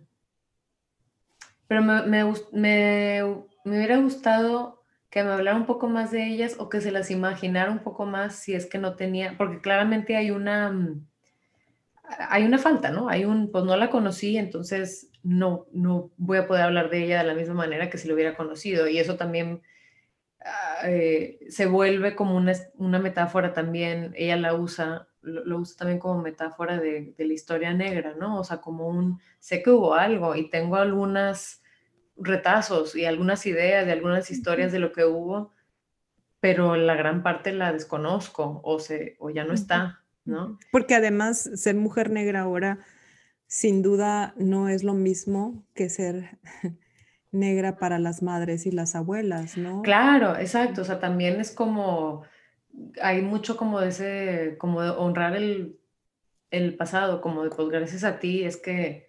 pero me, me, hubiera gustado que me hablara un poco más de ellas o que se las imaginara un poco más si es que no tenía, porque claramente hay una, hay una falta, ¿no? Hay un, pues no la conocí, entonces no, no voy a poder hablar de ella de la misma manera que si lo hubiera conocido. Y eso también eh, se vuelve como una, una, metáfora también, ella la usa, lo, usa también como metáfora de, de, la historia negra, ¿no? O sea, como un, sé que hubo algo y tengo algunas retazos y algunas ideas de algunas historias de lo que hubo, pero la gran parte la desconozco o, se, o ya no está, ¿no? Porque además ser mujer negra ahora sin duda no es lo mismo que ser negra para las madres y las abuelas, ¿no? Claro, exacto. O sea, también es como, hay mucho como de ese, como honrar el, el pasado, como de pues gracias a ti es que,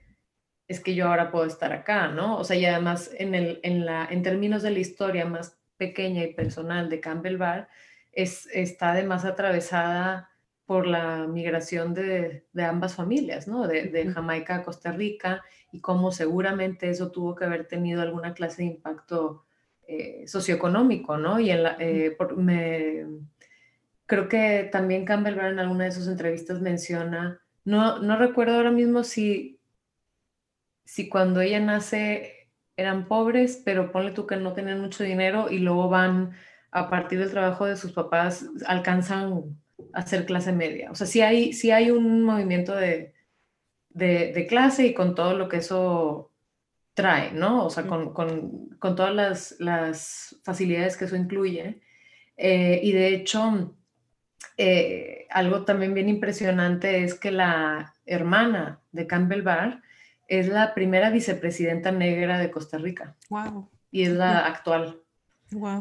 es que yo ahora puedo estar acá, ¿no? O sea, y además en, el, en, la, en términos de la historia más pequeña y personal de Campbell Bar, es, está además atravesada por la migración de, ambas familias, ¿no? De, Jamaica a Costa Rica y cómo seguramente eso tuvo que haber tenido alguna clase de impacto eh, socioeconómico, ¿no? Y en eh, me, creo que también Campbell Brown en alguna de sus entrevistas menciona, no, no recuerdo ahora mismo si, si cuando ella nace eran pobres, pero ponle tú que no tenían mucho dinero y luego van a partir del trabajo de sus papás, alcanzan hacer clase media. O sea, sí hay, sí hay un movimiento de, de, clase y con todo lo que eso trae, ¿no? O sea, con, con, con todas las, las, facilidades que eso incluye. Eh, y de hecho, eh, algo también bien impresionante es que la hermana de Campbell Barr es la primera vicepresidenta negra de Costa Rica. Wow. Y es la actual.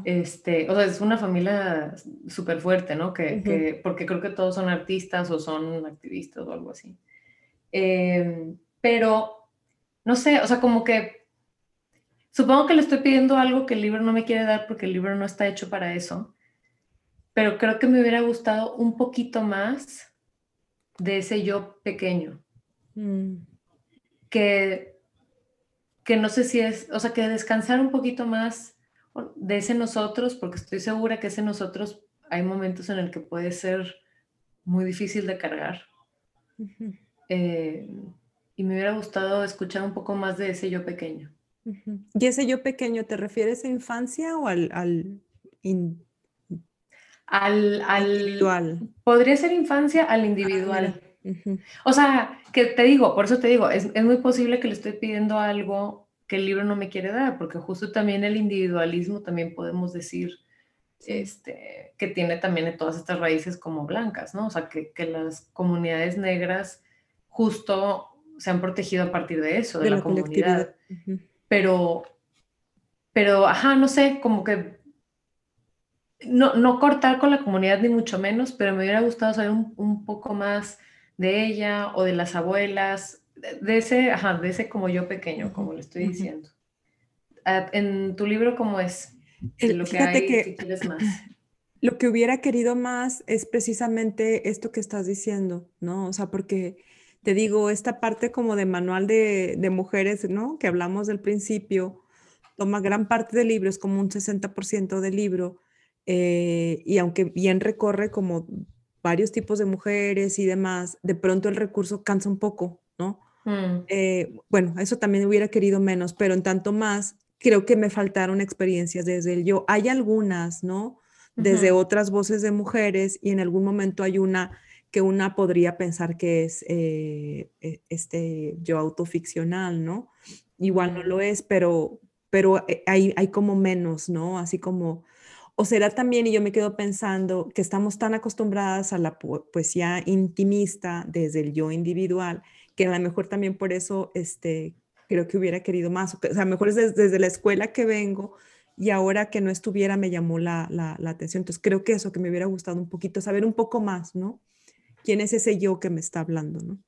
Este, o sea, es una familia súper fuerte, ¿no? Que, porque creo que todos son artistas o son activistas o algo así. Em, pero, no sé, o sea, como que supongo que le estoy pidiendo algo que el libro no me quiere dar porque el libro no está hecho para eso, pero creo que me hubiera gustado un poquito más de ese yo pequeño. Mm. Que, que no sé si es, o sea, que descansar un poquito más de ese nosotros, porque estoy segura que ese nosotros hay momentos en el que puede ser muy difícil de cargar. Eh, y me hubiera gustado escuchar un poco más de ese yo pequeño. ¿Y ese yo pequeño te refieres a infancia o al, al, al, individual? Podría ser infancia al individual. O sea, que te digo, por eso te digo, es, es muy posible que le estoy pidiendo algo que el libro no me quiere dar, porque justo también el individualismo también podemos decir este, que tiene también todas estas raíces como blancas, ¿no? O sea, que, que las comunidades negras justo se han protegido a partir de eso, de, la, comunidad. Pero, pero, ajá, no sé, como que no, no, cortar con la comunidad ni mucho menos, pero me hubiera gustado saber un, un poco más de ella o de las abuelas de ese, ajá, de ese como yo pequeño, como le estoy diciendo. Ah, en tu libro, ¿cómo es? lo que hay, que más. Lo que hubiera querido más es precisamente esto que estás diciendo, ¿no? O sea, porque te digo, esta parte como de manual de, de mujeres, ¿no? Que hablamos del principio, toma gran parte del libro, es como un 60% del libro, eh, y aunque bien recorre como varios tipos de mujeres y demás, de pronto el recurso cansa un poco. Mm. Eh, bueno, eso también hubiera querido menos, pero en tanto más, creo que me faltaron experiencias desde el yo. Hay algunas, ¿no? Desde otras voces de mujeres y en algún momento hay una que una podría pensar que es eh, e, este yo autoficcional, ¿no? Igual no lo es, pero, pero eh, hay, hay como menos, ¿no? Así como, o será también, y yo me quedo pensando, que estamos tan acostumbradas a la poesía intimista desde el yo individual, que a lo mejor también por eso este, creo que hubiera querido más. O sea, a lo mejor es desde, la escuela que vengo y ahora que no estuviera me llamó la, la, atención. Entonces creo que eso, que me hubiera gustado un poquito, saber un poco más, ¿no? ¿Quién es ese yo que me está hablando, no?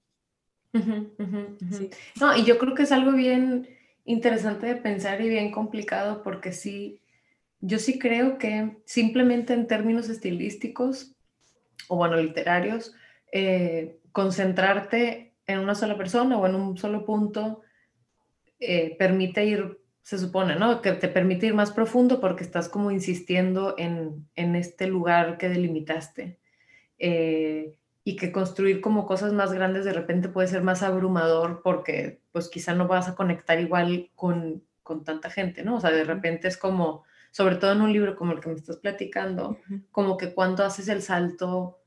No, y yo creo que es algo bien interesante de pensar y bien complicado porque sí, yo sí creo que simplemente en términos estilísticos o bueno, literarios, eh, concentrarte en una sola persona o en un solo punto eh, permite ir se supone, ¿no? Que te permite ir más profundo porque estás como insistiendo en, en este lugar que delimitaste. Eh, y que construir como cosas más grandes de repente puede ser más abrumador porque pues quizá no vas a conectar igual con, con tanta gente, ¿no? O sea, de repente es como, sobre todo en un libro como el que me estás platicando, como que cuando haces el salto,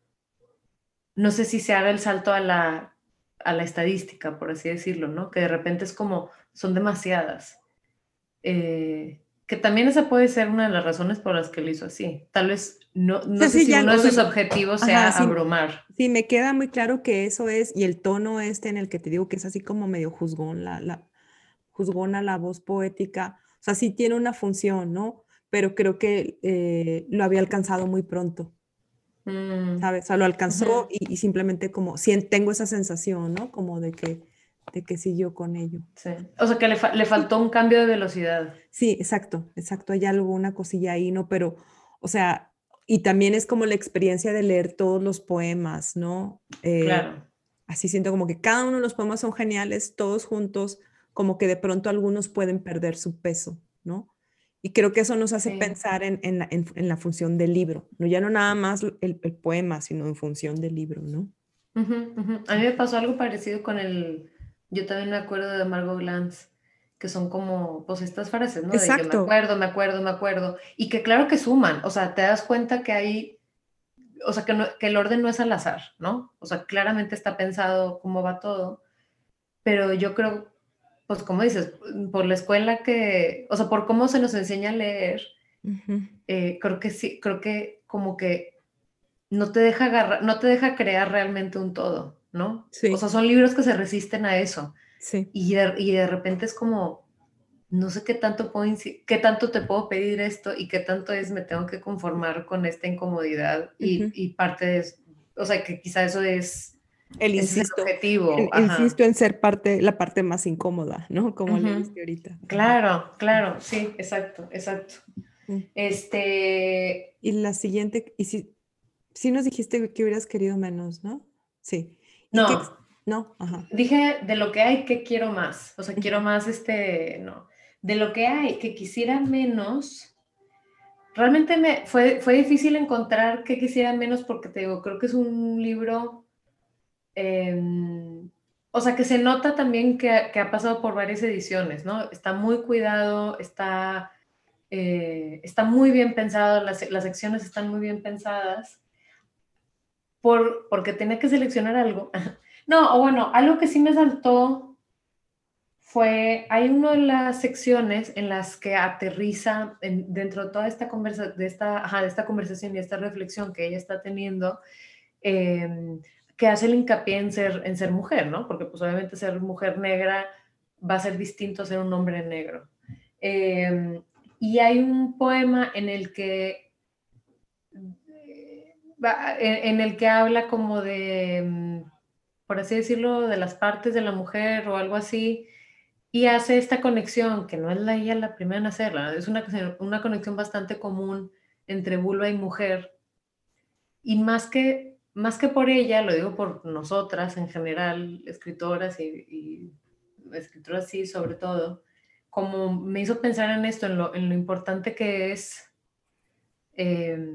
no sé si se haga el salto a la, a la estadística, por así decirlo, ¿no? Que de repente es como, son demasiadas. Eh, que también esa puede ser una de las razones por las que lo hizo así. Tal vez no, no sé si uno de sus objetivos sea abrumar. Sí, me queda muy claro que eso es, y el tono este en el que te digo que es así como medio juzgón, la, la juzgona la voz poética, o sea, sí tiene una función, ¿no? Pero creo que eh, lo había alcanzado muy pronto. Mm. ¿Sabes? O sea, lo alcanzó y, y, simplemente como, si tengo esa sensación, ¿no? Como de que de que siguió con ello. Sí. O sea, que le, le, faltó un cambio de velocidad. Sí, exacto, exacto. Hay algo, una cosilla ahí, ¿no? Pero, o sea, y también es como la experiencia de leer todos los poemas, ¿no? Eh, claro. Así siento como que cada uno de los poemas son geniales, todos juntos, como que de pronto algunos pueden perder su peso, ¿no? Y creo que eso nos hace pensar en, en, la, en, la, función del libro, ¿no? Ya no nada más el, el poema, sino en función del libro, ¿no? A mí me pasó algo parecido con el, yo también me acuerdo de Margot Glantz, que son como, pues estas frases, ¿no? Exacto. De que me acuerdo, me acuerdo, me acuerdo. Y que claro que suman, o sea, te das cuenta que hay, o sea, que, que el orden no es al azar, ¿no? O sea, claramente está pensado cómo va todo, pero yo creo, pues como dices, por la escuela que, o sea, por cómo se nos enseña a leer, eh, creo que sí, creo que como que no te deja agarrar, no te deja crear realmente un todo. ¿no? O sea, son libros que se resisten a eso. Sí. Y de, y de repente es como, no sé qué tanto, puedo qué tanto te puedo pedir esto y qué tanto es me tengo que conformar con esta incomodidad y, y parte de eso, o sea, que quizá eso es el, insisto, objetivo. insisto en ser parte, la parte más incómoda, ¿no? Como le diste ahorita. Claro, claro, sí, exacto, exacto. Mm. Este... Y la siguiente, y si, si nos dijiste que hubieras querido menos, ¿no? Sí. No. No, ajá. Dije de lo que hay, que quiero más. O sea, quiero más, este, no. De lo que hay, que quisiera menos. Realmente me fue, fue difícil encontrar que quisiera menos porque te digo, creo que es un libro, em, o sea, que se nota también que, ha pasado por varias ediciones, ¿no? Está muy cuidado, está, eh, está muy bien pensado, las, las secciones están muy bien pensadas por, porque tenía que seleccionar algo. No, o bueno, algo que sí me saltó fue, hay una de las secciones en las que aterriza dentro de toda esta, conversa, de, esta, de esta conversación y esta reflexión que ella está teniendo, em, que hace el hincapié en ser, en ser mujer, ¿no? Porque pues obviamente ser mujer negra va a ser distinto a ser un hombre negro. Em, y hay un poema en el que en, el que habla como de, mm, por así decirlo, de las partes de la mujer o algo así, y hace esta conexión, que no es la, ella la primera en hacerla, es una, una conexión bastante común entre vulva y mujer, y más que, más que por ella, lo digo por nosotras en general, escritoras y, escritoras sí, sobre todo, como me hizo pensar en esto, en lo, importante que es eh,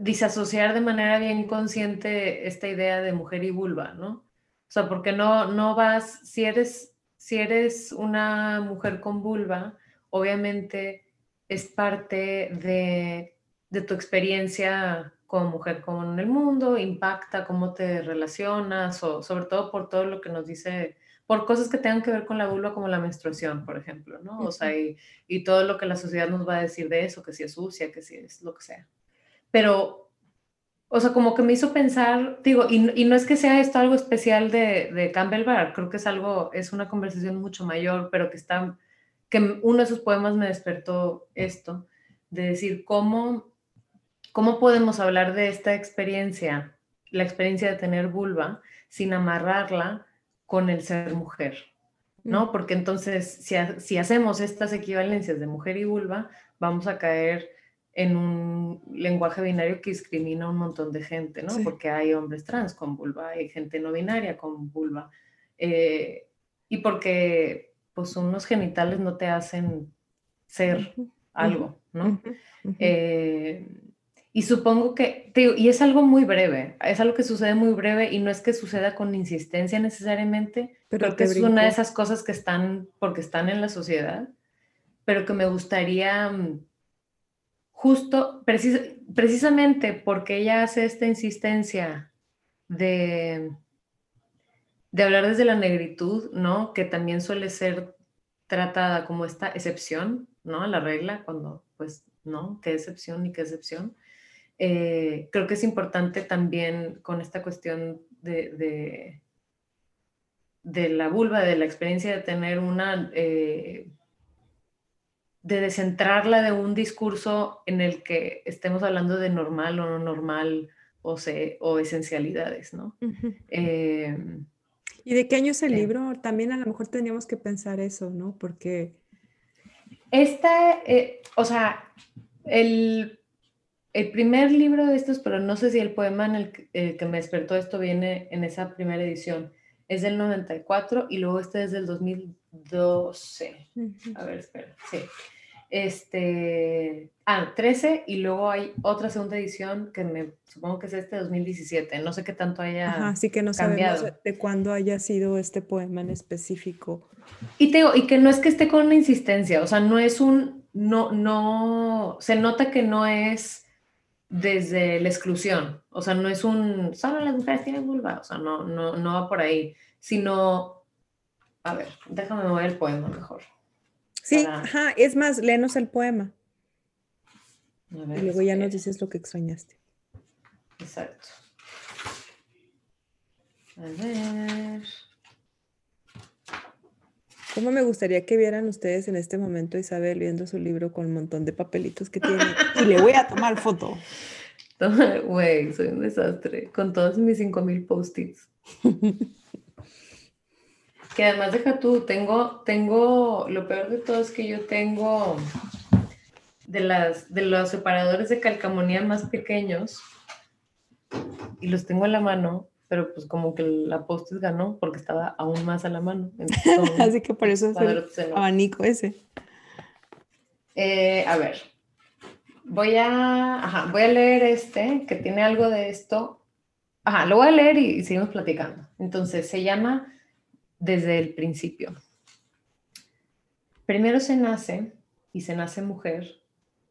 disasociar de manera bien consciente esta idea de mujer y vulva, ¿no? O sea, porque no, no vas, si eres, si eres una mujer con vulva, obviamente es parte de, de tu experiencia como mujer como en el mundo, impacta cómo te relacionas, o sobre todo por todo lo que nos dice, por cosas que tengan que ver con la vulva, como la menstruación, por ejemplo, ¿no? O sea, y, y todo lo que la sociedad nos va a decir de eso, que si es sucia, que si es lo que sea pero, o sea, como que me hizo pensar, digo, y, y no es que sea esto algo especial de, de, Campbell Bar, creo que es algo, es una conversación mucho mayor, pero que está, que uno de sus poemas me despertó esto, de decir cómo, cómo podemos hablar de esta experiencia, la experiencia de tener vulva, sin amarrarla con el ser mujer, ¿no? Mm. Porque entonces, si, si hacemos estas equivalencias de mujer y vulva, vamos a caer en un lenguaje binario que discrimina a un montón de gente, ¿no? Porque hay hombres trans con vulva, hay gente no binaria con vulva. Eh, y porque, pues unos genitales no te hacen ser algo, ¿no? Eh, y supongo que, y es algo muy breve, es algo que sucede muy breve y no es que suceda con insistencia necesariamente, pero que es una de esas cosas que están, porque están en la sociedad, pero que me gustaría mm, justo, precisamente porque ella hace esta insistencia de, de hablar desde la negritud, ¿no? Que también suele ser tratada como esta excepción, ¿no? La regla, cuando, pues, ¿no? ¿Qué excepción y qué excepción? Eh, creo que es importante también con esta cuestión de, de, la vulva, de la experiencia de tener una, eh, de descentrarla de un discurso en el que estemos hablando de normal o no normal o, o esencialidades, ¿no? Eh, ¿Y de qué año es el libro? También a lo mejor teníamos que pensar eso, ¿no? Porque... Esta, o sea, el el primer libro de estos, pero no sé si el poema en el que, me despertó esto viene en esa primera edición, es del 94 y luego este es del 2012. A ver, espera, sí. Este, ah, 13 y luego hay otra segunda edición que me supongo que es este 2017. No sé qué tanto haya Ajá, así que no sabemos de cuándo haya sido este poema en específico. Y te y que no es que esté con una insistencia, o sea, no es un, no, no, se nota que no es desde la exclusión. O sea, no es un, solo las mujeres tienen vulva, o sea, no, no, no va por ahí, sino, a ver, déjame mover el poema mejor. Sí, ajá, es más, léenos el poema. y luego ya nos dices lo que extrañaste. Exacto. A ver. ¿Cómo me gustaría que vieran ustedes en este momento Isabel viendo su libro con un montón de papelitos que tiene? y le voy a tomar foto. Güey, soy un desastre. Con todos mis 5000 post-its. que además deja tú, tengo, tengo, lo peor de todo es que yo tengo de, las, de los separadores de calcamonía más pequeños y los tengo en la mano pero pues como que la Postis ganó porque estaba aún más a la mano. Así que por eso es el abanico ese. Eh, a ver, voy a, voy a leer este, que tiene algo de esto. Ajá, lo voy a leer y, seguimos platicando. Entonces, se llama Desde el principio. Primero se nace y se nace mujer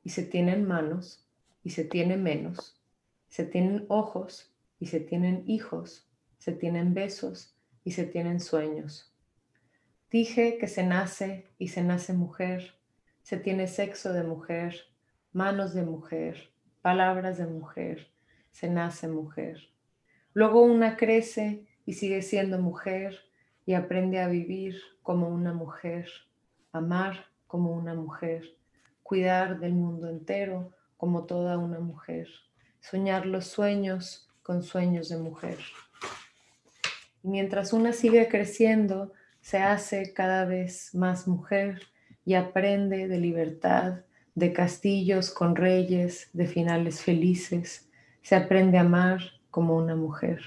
y se tienen manos y se tiene menos, se tienen ojos y se tienen hijos, se tienen besos y se tienen sueños. Dije que se nace y se nace mujer, se tiene sexo de mujer, manos de mujer, palabras de mujer, se nace mujer. Luego una crece y sigue siendo mujer y aprende a vivir como una mujer, amar como una mujer, cuidar del mundo entero como toda una mujer, soñar los sueños con sueños de mujer. Y mientras una sigue creciendo, se hace cada vez más mujer y aprende de libertad, de castillos con reyes, de finales felices. Se aprende a amar como una mujer.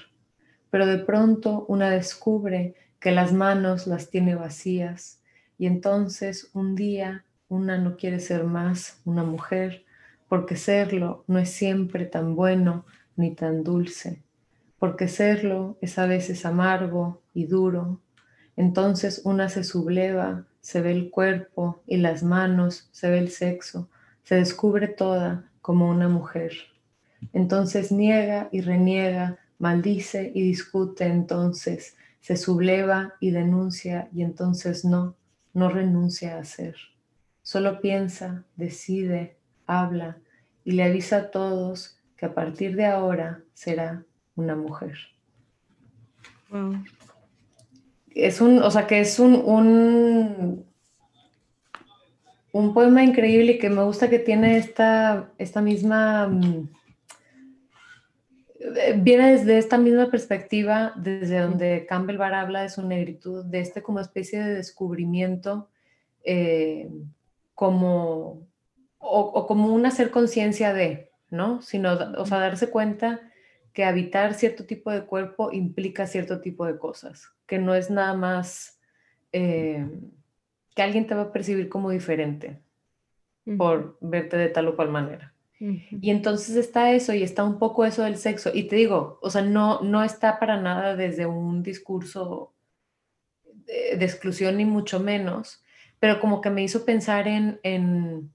Pero de pronto una descubre que las manos las tiene vacías y entonces un día una no quiere ser más una mujer porque serlo no es siempre tan bueno ni tan dulce, porque serlo es a veces amargo y duro. Entonces una se subleva, se ve el cuerpo y las manos, se ve el sexo, se descubre toda como una mujer. Entonces niega y reniega, maldice y discute entonces, se subleva y denuncia y entonces no, no renuncia a ser. Solo piensa, decide, habla y le avisa a todos que a partir de ahora será una mujer. Es un, o sea, que es un, un, un, poema increíble y que me gusta que tiene esta, esta misma, mm, viene desde esta misma perspectiva, desde donde Campbell Barr habla de su negritud, de este como especie de descubrimiento, eh, como, o, como un hacer conciencia de, ¿no? Sino, o sea, darse cuenta que habitar cierto tipo de cuerpo implica cierto tipo de cosas, que no es nada más, eh, que alguien te va a percibir como diferente por verte de tal o cual manera. Y entonces está eso y está un poco eso del sexo. Y te digo, o sea, no, no está para nada desde un discurso de, exclusión ni mucho menos, pero como que me hizo pensar en, en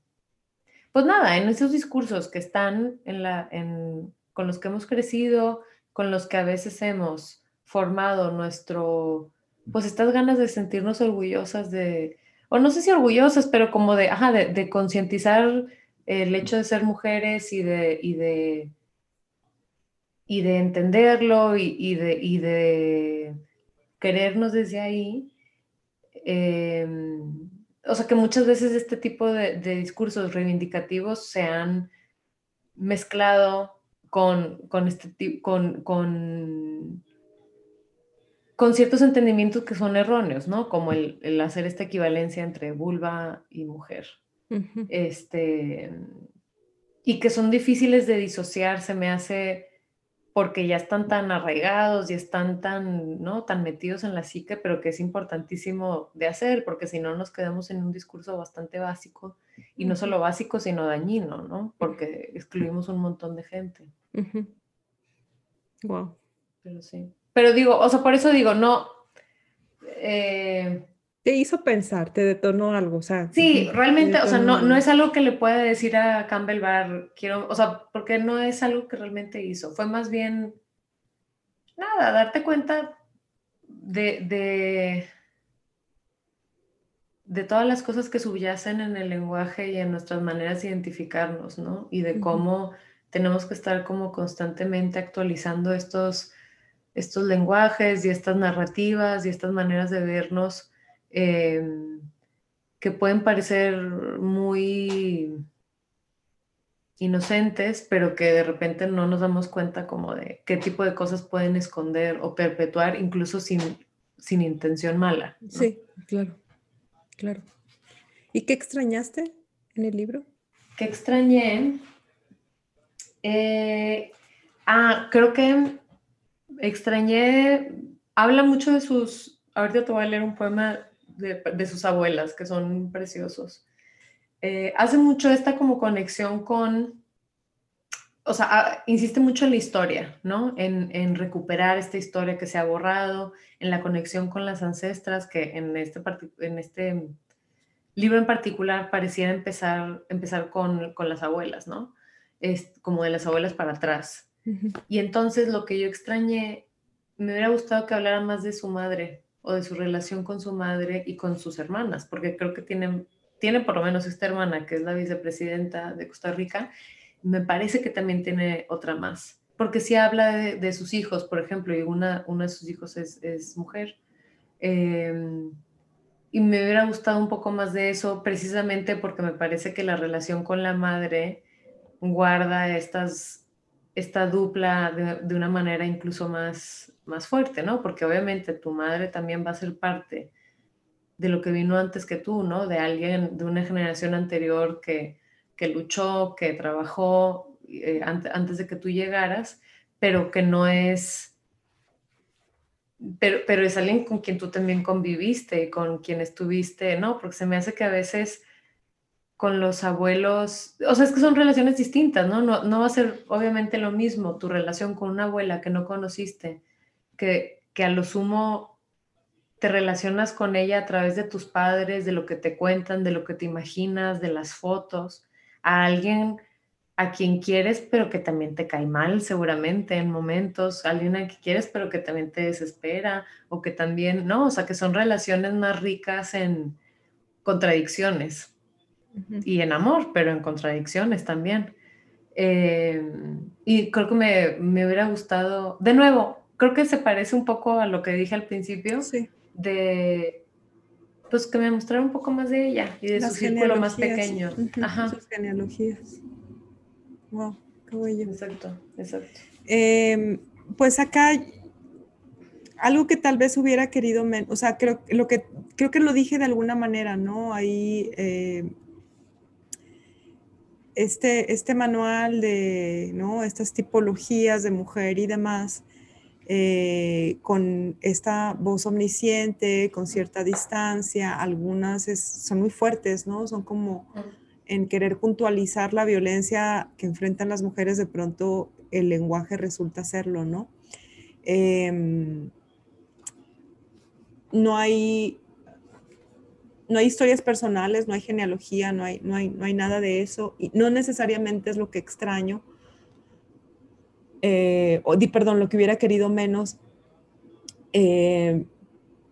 pues nada, en esos discursos que están en la, en, con los que hemos crecido, con los que a veces hemos formado nuestro, pues estas ganas de sentirnos orgullosas de, o no sé si orgullosas, pero como de, ajá, de, concientizar el hecho de ser mujeres y de, y de, y de entenderlo y, de, y de querernos desde ahí. Em, o sea que muchas veces este tipo de, discursos reivindicativos se han mezclado con, con, este, con, con con ciertos entendimientos que son erróneos, ¿no? Como el, hacer esta equivalencia entre vulva y mujer. Este, y que son difíciles de disociar, se me hace porque ya están tan arraigados y están tan, ¿no? tan metidos en la psique, pero que es importantísimo de hacer, porque si no nos quedamos en un discurso bastante básico, y no solo básico, sino dañino, ¿no? Porque excluimos un montón de gente. Wow. Pero sí. Pero digo, o sea, por eso digo, no. Eh, te hizo pensar, te detonó algo, o sea. Sí, realmente, o sea, no, no es algo que le pueda decir a Campbell Bar, quiero, o sea, porque no es algo que realmente hizo. Fue más bien, nada, darte cuenta de, de, de todas las cosas que subyacen en el lenguaje y en nuestras maneras de identificarnos, ¿no? Y de cómo tenemos que estar como constantemente actualizando estos estos lenguajes y estas narrativas y estas maneras de vernos em, que pueden parecer muy inocentes, pero que de repente no nos damos cuenta como de qué tipo de cosas pueden esconder o perpetuar incluso sin, sin intención mala. Sí, claro, claro. ¿Y qué extrañaste en el libro? ¿Qué extrañé? Eh, ah, creo que extrañé, habla mucho de sus, ahorita te voy a leer un poema de, sus abuelas, que son preciosos. Eh, hace mucho esta como conexión con, o sea, ah, insiste mucho en la historia, ¿no? En, recuperar esta historia que se ha borrado, en la conexión con las ancestras, que en este, en este libro en particular pareciera empezar, empezar con, con las abuelas, ¿no? Es como de las abuelas para atrás. Y entonces lo que yo extrañé, me hubiera gustado que hablara más de su madre o de su relación con su madre y con sus hermanas, porque creo que tiene, tiene por lo menos esta hermana, que es la vicepresidenta de Costa Rica, me parece que también tiene otra más, porque si habla de, sus hijos, por ejemplo, y una, uno de sus hijos es, es mujer. Em, y me hubiera gustado un poco más de eso, precisamente porque me parece que la relación con la madre guarda estas esta dupla de, una manera incluso más, más fuerte, ¿no? Porque obviamente tu madre también va a ser parte de lo que vino antes que tú, ¿no? De alguien de una generación anterior que, que luchó, que trabajó eh, antes, de que tú llegaras, pero que no es, pero, pero es alguien con quien tú también conviviste y con quien estuviste, ¿no? Porque se me hace que a veces con los abuelos, o sea, es que son relaciones distintas, ¿no? ¿no? No va a ser obviamente lo mismo tu relación con una abuela que no conociste, que, que a lo sumo te relacionas con ella a través de tus padres, de lo que te cuentan, de lo que te imaginas, de las fotos, a alguien a quien quieres, pero que también te cae mal seguramente en momentos, alguien a quien quieres, pero que también te desespera, o que también, no, o sea, que son relaciones más ricas en contradicciones y en amor, pero en contradicciones también. Eh, y creo que me, me, hubiera gustado, de nuevo, creo que se parece un poco a lo que dije al principio, de pues que me mostrara un poco más de ella y de su círculo más pequeño. Ajá. Sus genealogías. Wow, qué bello. Exacto, exacto. Em, pues acá algo que tal vez hubiera querido, o sea, creo, lo que, creo que lo dije de alguna manera, ¿no? Ahí eh, este, este manual de ¿no? estas tipologías de mujer y demás, eh, con esta voz omnisciente, con cierta distancia, algunas son muy fuertes, ¿no? Son como en querer puntualizar la violencia que enfrentan las mujeres, de pronto el lenguaje resulta serlo, ¿no? Em, no hay no hay historias personales, no hay genealogía, no hay, no hay, no hay nada de eso, y no necesariamente es lo que extraño, eh, o, perdón, lo que hubiera querido menos, eh,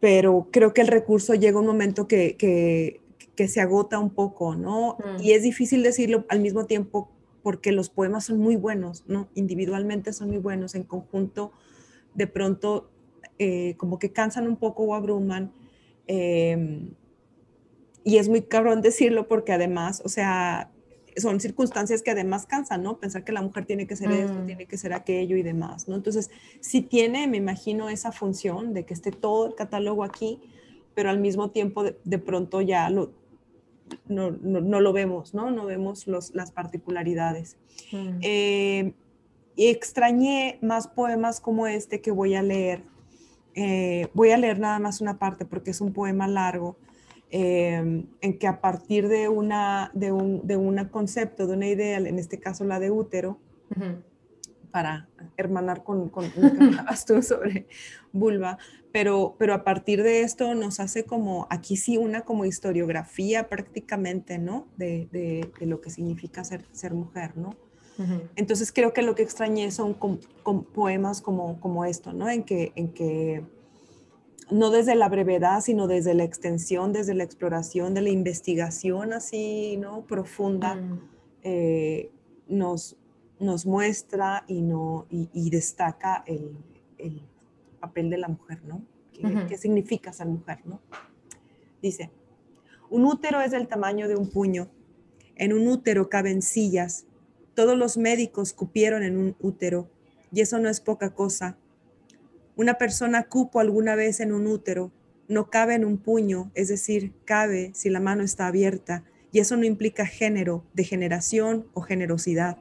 pero creo que el recurso llega un momento que, que, que se agota un poco, ¿no? Mm. Y es difícil decirlo al mismo tiempo porque los poemas son muy buenos, ¿no? Individualmente son muy buenos, en conjunto de pronto eh, como que cansan un poco o abruman. Eh, y es muy cabrón decirlo porque además, o sea, son circunstancias que además cansan, ¿no? Pensar que la mujer tiene que ser esto, mm. tiene que ser aquello y demás, ¿no? Entonces, sí tiene, me imagino, esa función de que esté todo el catálogo aquí, pero al mismo tiempo de, pronto ya lo, no, no, lo vemos, ¿no? No vemos los, las particularidades. Mm. Eh, y extrañé más poemas como este que voy a leer. Eh, voy a leer nada más una parte porque es un poema largo Em, en que a partir de, una, de, un de concepto, de una idea, en este caso la de útero, para hermanar con, con lo que hablabas tú sobre vulva, pero, pero a partir de esto nos hace como, aquí sí, una como historiografía prácticamente, ¿no? De, de, lo que significa ser, ser mujer, ¿no? Entonces creo que lo que extrañé son poemas como, como esto, ¿no? En que, en que no desde la brevedad, sino desde la extensión, desde la exploración, de la investigación así, ¿no? Profunda, mm. eh, nos, nos muestra y, no, y, destaca el, papel de la mujer, ¿no? ¿Qué, significa ser mujer, no? Dice, un útero es del tamaño de un puño. En un útero caben sillas. Todos los médicos cupieron en un útero. Y eso no es poca cosa una persona cupo alguna vez en un útero, no cabe en un puño, es decir, cabe si la mano está abierta, y eso no implica género, degeneración o generosidad.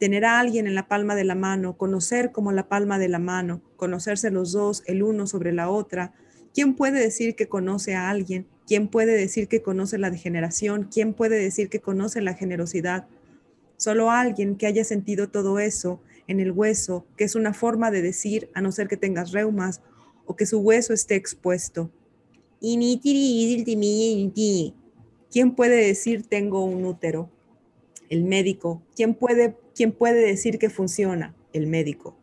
Tener a alguien en la palma de la mano, conocer como la palma de la mano, conocerse los dos, el uno sobre la otra. ¿Quién puede decir que conoce a alguien? ¿Quién puede decir que conoce la degeneración? ¿Quién puede decir que conoce la generosidad? Solo alguien que haya sentido todo eso en el hueso, que es una forma de decir, a no ser que tengas reumas o que su hueso esté expuesto. ¿Quién puede decir tengo un útero? El médico. ¿Quién puede, quién puede decir que funciona? El médico.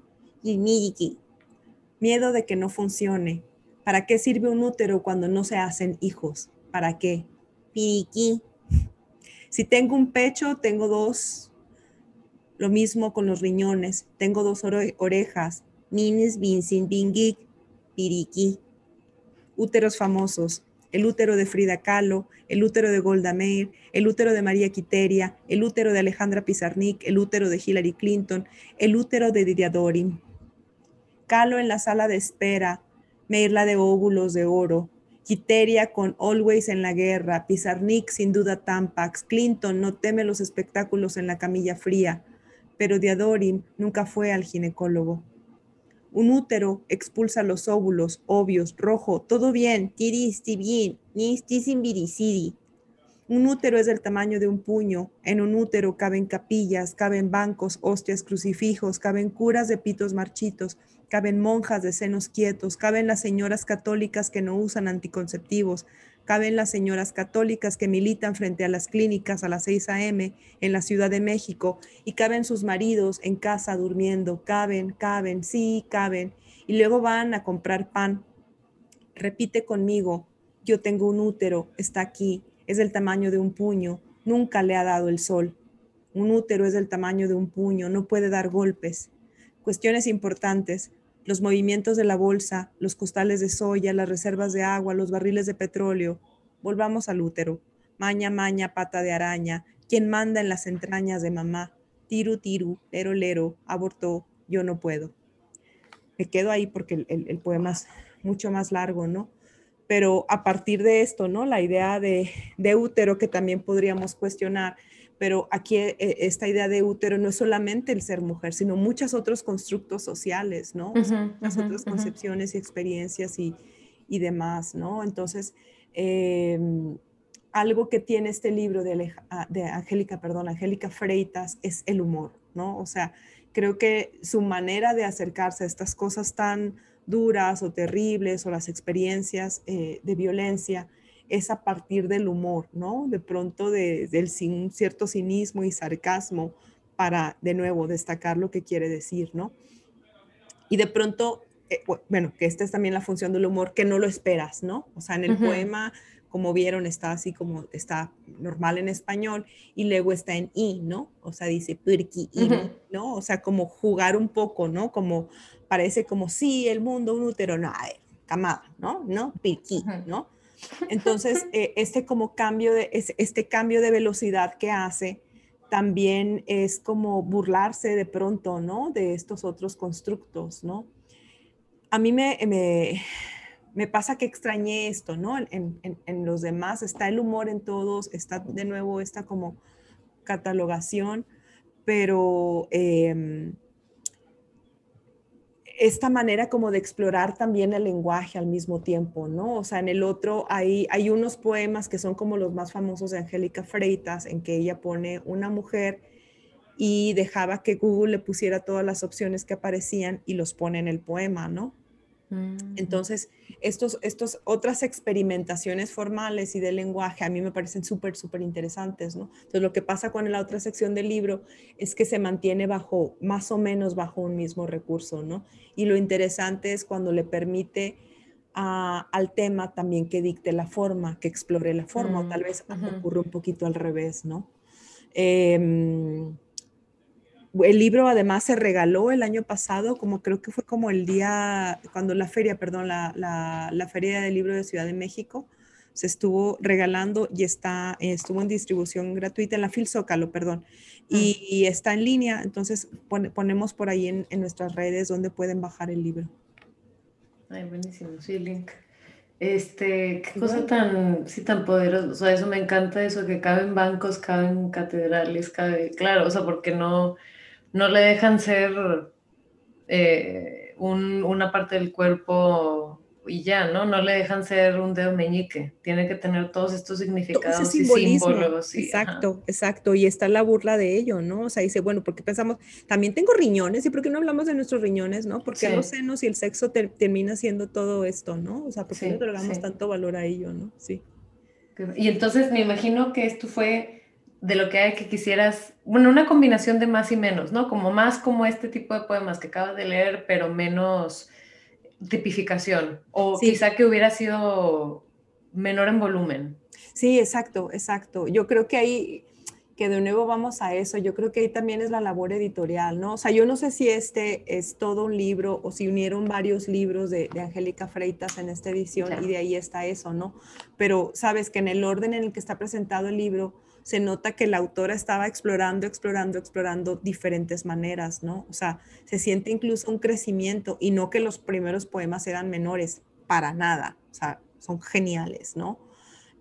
Miedo de que no funcione. ¿Para qué sirve un útero cuando no se hacen hijos? ¿Para qué? Si tengo un pecho, tengo dos lo mismo con los riñones. Tengo dos orejas. Minis, Vincent, Bingig, Piriki. Úteros famosos. El útero de Frida Kahlo, el útero de Golda Meir, el útero de María Quiteria, el útero de Alejandra Pizarnik, el útero de Hillary Clinton, el útero de Didiadorim. Kahlo en la sala de espera, Meirla de óvulos de oro, Quiteria con Always en la guerra, Pizarnik sin duda Tampax, Clinton no teme los espectáculos en la camilla fría, pero Diadorim nunca fue al ginecólogo. Un útero expulsa los óvulos, obvios, rojo, todo bien, tiris, bien, viricidi. Un útero es del tamaño de un puño. En un útero caben capillas, caben bancos, hostias, crucifijos, caben curas de pitos marchitos, caben monjas de senos quietos, caben las señoras católicas que no usan anticonceptivos, caben las señoras católicas que militan frente a las clínicas a las 6 a.m. en la Ciudad de México y caben sus maridos en casa durmiendo, caben, caben, sí, caben, y luego van a comprar pan. Repite conmigo, yo tengo un útero, está aquí, es del tamaño de un puño, nunca le ha dado el sol. Un útero es del tamaño de un puño, no puede dar golpes. Cuestiones importantes, los movimientos de la bolsa, los costales de soya, las reservas de agua, los barriles de petróleo. Volvamos al útero. Maña, maña, pata de araña, quien manda en las entrañas de mamá. Tiru, tiru, lero, lero, abortó, yo no puedo. Me quedo ahí porque el, poema es mucho más largo, ¿no? Pero a partir de esto, ¿no? La idea de, de útero que también podríamos cuestionar, pero aquí eh, esta idea de útero no es solamente el ser mujer, sino muchos otros constructos sociales, ¿no? muchas otras concepciones y experiencias y, y, demás, ¿no? Entonces, em, algo que tiene este libro de, ah, de Angélica, perdón, Angélica Freitas es el humor, ¿no? O sea, creo que su manera de acercarse a estas cosas tan duras o terribles o las experiencias eh, de violencia es a partir del humor, ¿no? De pronto de, del cierto cinismo y sarcasmo para, de nuevo, destacar lo que quiere decir, ¿no? Y de pronto, eh, bueno, que esta es también la función del humor, que no lo esperas, ¿no? O sea, en el poema, como vieron, está así como está normal en español y luego está en i, ¿no? O sea, dice pirki, ¿no? O sea, como jugar un poco, ¿no? Como parece como, sí, el mundo, un útero, no, a ver, camada, ¿no? ¿No? Pirki, ¿no? Entonces, eh, este como cambio de, este cambio de velocidad que hace también es como burlarse de pronto, ¿no? De estos otros constructos, ¿no? A mí me, me, pasa que extrañé esto, ¿no? En, los demás está el humor en todos, está de nuevo esta como catalogación, pero... Em, esta manera como de explorar también el lenguaje al mismo tiempo, ¿no? O sea, en el otro hay, hay unos poemas que son como los más famosos de Angélica Freitas, en que ella pone una mujer y dejaba que Google le pusiera todas las opciones que aparecían y los pone en el poema, ¿no? Mm. Entonces, estos, estos otras experimentaciones formales y de lenguaje a mí me parecen súper, súper interesantes, ¿no? Entonces, lo que pasa con la otra sección del libro es que se mantiene bajo, más o menos bajo un mismo recurso, ¿no? Y lo interesante es cuando le permite al tema también que dicte la forma, que explore la forma, o tal mm, vez ocurre un poquito al revés, ¿no? Em, el libro además se regaló el año pasado, como creo que fue como el día, cuando la feria, perdón, la, la, feria del libro de Ciudad de México, se estuvo regalando y está, estuvo en distribución gratuita en la Filzócalo, perdón, y, está en línea, entonces ponemos por ahí en, en, nuestras redes donde pueden bajar el libro. Ay, buenísimo, sí, link. Este, qué cosa tan, sí, tan poderosa, o sea, eso me encanta, eso que cabe en bancos, cabe en catedrales, cabe, claro, o sea, porque no, no le dejan ser eh, una parte del cuerpo y ya, ¿no? No le dejan ser un dedo meñique. Tiene que tener todos estos significados y símbolos. exacto, exacto. Y está la burla de ello, ¿no? O sea, dice, bueno, porque pensamos, también tengo riñones, ¿y por qué no hablamos de nuestros riñones, no? Porque los senos y el sexo termina siendo todo esto, ¿no? O sea, ¿por qué no otorgamos tanto valor a ello, no? Sí. Y entonces me imagino que esto fue de lo que hay que quisieras, bueno, una combinación de más y menos, ¿no? Como más como este tipo de poemas que acabas de leer, pero menos tipificación, o quizá que hubiera sido menor en volumen. Sí, exacto, exacto. Yo creo que ahí, que de nuevo vamos a eso, yo creo que ahí también es la labor editorial, ¿no? O sea, yo no sé si este es todo un libro o si unieron varios libros de, Angélica Freitas en esta edición y de ahí está eso, ¿no? Pero sabes que en el orden en el que está presentado el libro, se nota que la autora estaba explorando, explorando, explorando diferentes maneras, ¿no? O sea, se siente incluso un crecimiento y no que los primeros poemas eran menores, para nada, o sea, son geniales, ¿no?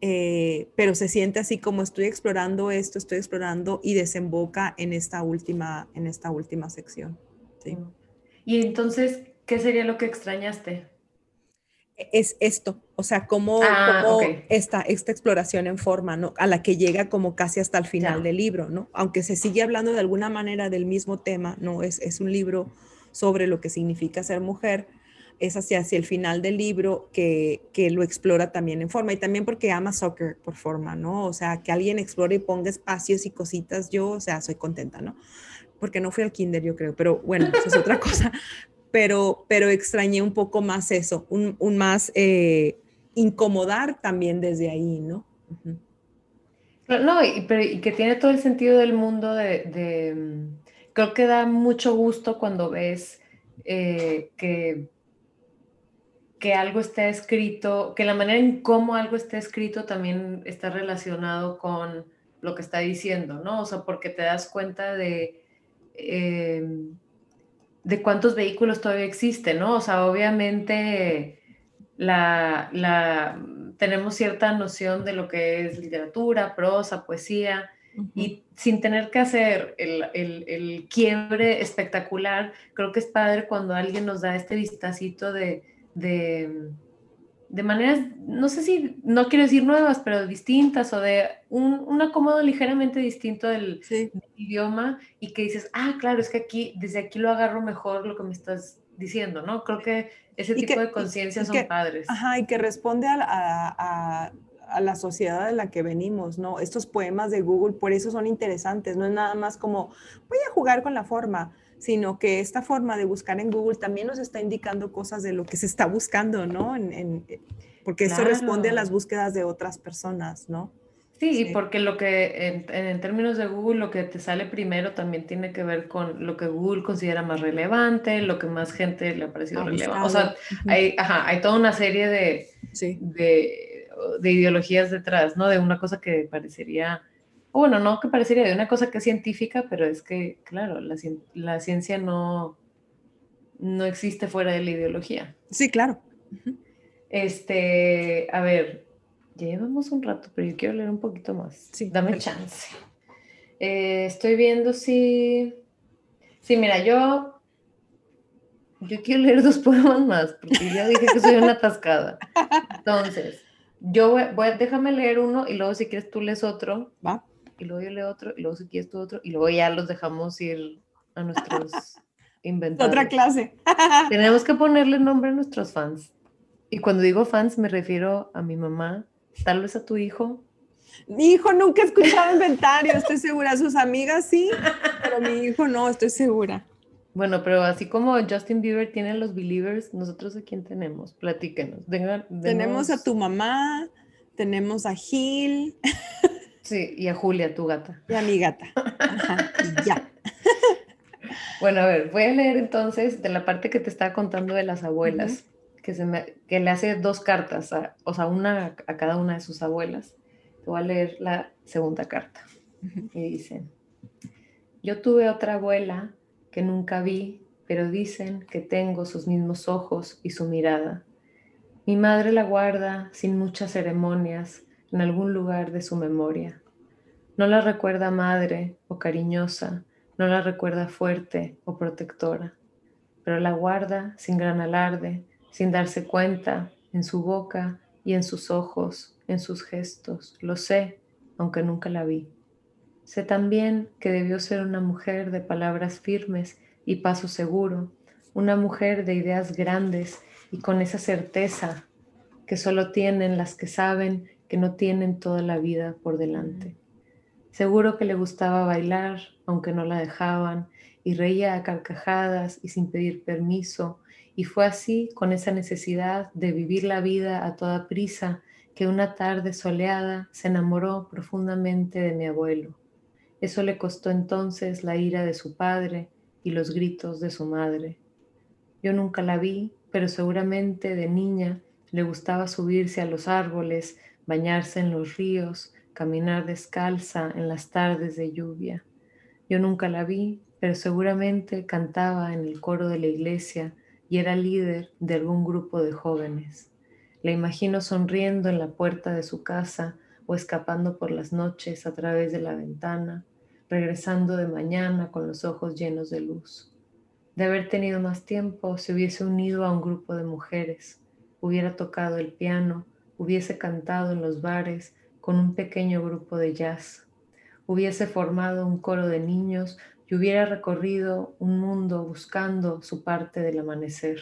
Eh, pero se siente así como estoy explorando esto, estoy explorando y desemboca en esta última, en esta última sección. ¿sí? Y entonces, ¿qué sería lo que extrañaste? Es esto, o sea, como, ah, esta, esta exploración en forma, ¿no? A la que llega como casi hasta el final del libro, ¿no? Aunque se sigue hablando de alguna manera del mismo tema, ¿no? Es, es un libro sobre lo que significa ser mujer, es hacia, hacia el final del libro que, que, lo explora también en forma y también porque ama soccer por forma, ¿no? O sea, que alguien explore y ponga espacios y cositas, yo, o sea, soy contenta, ¿no? Porque no fui al kinder, yo creo, pero bueno, eso es otra cosa pero, pero extrañé un poco más eso, un, más eh, incomodar también desde ahí, ¿no? No, y, pero, y que tiene todo el sentido del mundo de, mm, creo que da mucho gusto cuando ves eh, que, que algo está escrito, que la manera en cómo algo está escrito también está relacionado con lo que está diciendo, ¿no? O sea, porque te das cuenta de... Eh, de cuántos vehículos todavía existen, ¿no? O sea, obviamente la, tenemos cierta noción de lo que es literatura, prosa, poesía, y sin tener que hacer el, el, el, quiebre espectacular, creo que es padre cuando alguien nos da este vistacito de, de, de maneras, no sé si, no quiero decir nuevas, pero distintas o de un, un acomodo ligeramente distinto del, del, idioma y que dices, ah, claro, es que aquí, desde aquí lo agarro mejor lo que me estás diciendo, ¿no? Creo que ese tipo de conciencia son padres. Ajá, y que responde a, a, a, la sociedad de la que venimos, ¿no? Estos poemas de Google, por eso son interesantes, no es nada más como, voy a jugar con la forma, sino que esta forma de buscar en Google también nos está indicando cosas de lo que se está buscando, ¿no? En, porque eso responde a las búsquedas de otras personas, ¿no? Sí, porque lo que en, en, términos de Google, lo que te sale primero también tiene que ver con lo que Google considera más relevante, lo que más gente le ha parecido relevante. O sea, hay, ajá, hay toda una serie de, sí. de, de, ideologías detrás, ¿no? De una cosa que parecería, bueno, no que parecería, de una cosa que es científica, pero es que, claro, la, la ciencia no, no existe fuera de la ideología. Sí, claro. Este, a ver, ya llevamos un rato, pero yo quiero leer un poquito más. Sí, Dame chance. Eh, estoy viendo si... Sí, mira, yo... Yo quiero leer dos poemas más, porque ya dije que soy una atascada. Entonces, yo voy, voy, déjame leer uno y luego si quieres tú lees otro. Va. Y luego yo leo otro, y luego si quieres tú otro, y luego ya los dejamos ir a nuestros inventados. Otra clase. Tenemos que ponerle nombre a nuestros fans. Y cuando digo fans me refiero a mi mamá, tal vez a tu hijo. Mi hijo nunca ha escuchado inventario, estoy segura. Sus amigas sí, pero mi hijo no, estoy segura. Bueno, pero así como Justin Bieber tiene los believers, nosotros a quién tenemos? Platíquenos. Venga, tenemos a tu mamá, tenemos a Gil. Sí, y a Julia, tu gata. Y a mi gata. Ajá, y ya. Bueno, a ver, voy a leer entonces de la parte que te estaba contando de las abuelas. Uh -huh que, se me, que le hace dos cartas, a, o sea, una a cada una de sus abuelas. Te voy a leer la segunda carta. Uh -huh. Y dice, yo tuve otra abuela que nunca vi, pero dicen que tengo sus mismos ojos y su mirada. Mi madre la guarda sin muchas ceremonias en algún lugar de su memoria. No la recuerda madre o cariñosa, no la recuerda fuerte o protectora, pero la guarda sin gran alarde, sin darse cuenta, en su boca y en sus ojos, en sus gestos. Lo sé, aunque nunca la vi. Sé también que debió ser una mujer de palabras firmes y paso seguro, una mujer de ideas grandes y con esa certeza que solo tienen las que saben que no tienen toda la vida por delante. Seguro que le gustaba bailar, aunque no la dejaban, y reía a carcajadas y sin pedir permiso, y fue así, con esa necesidad de vivir la vida a toda prisa, que una tarde soleada se enamoró profundamente de mi abuelo. Eso le costó entonces la ira de su padre y los gritos de su madre. Yo nunca la vi, pero seguramente de niña le gustaba subirse a los árboles, bañarse en los ríos, caminar descalza en las tardes de lluvia. Yo nunca la vi, pero seguramente cantaba en el coro de la iglesia y era líder de algún grupo de jóvenes. La imagino sonriendo en la puerta de su casa o escapando por las noches a través de la ventana, regresando de mañana con los ojos llenos de luz. De haber tenido más tiempo, se hubiese unido a un grupo de mujeres, hubiera tocado el piano, hubiese cantado en los bares con un pequeño grupo de jazz, hubiese formado un coro de niños y hubiera recorrido un mundo buscando su parte del amanecer.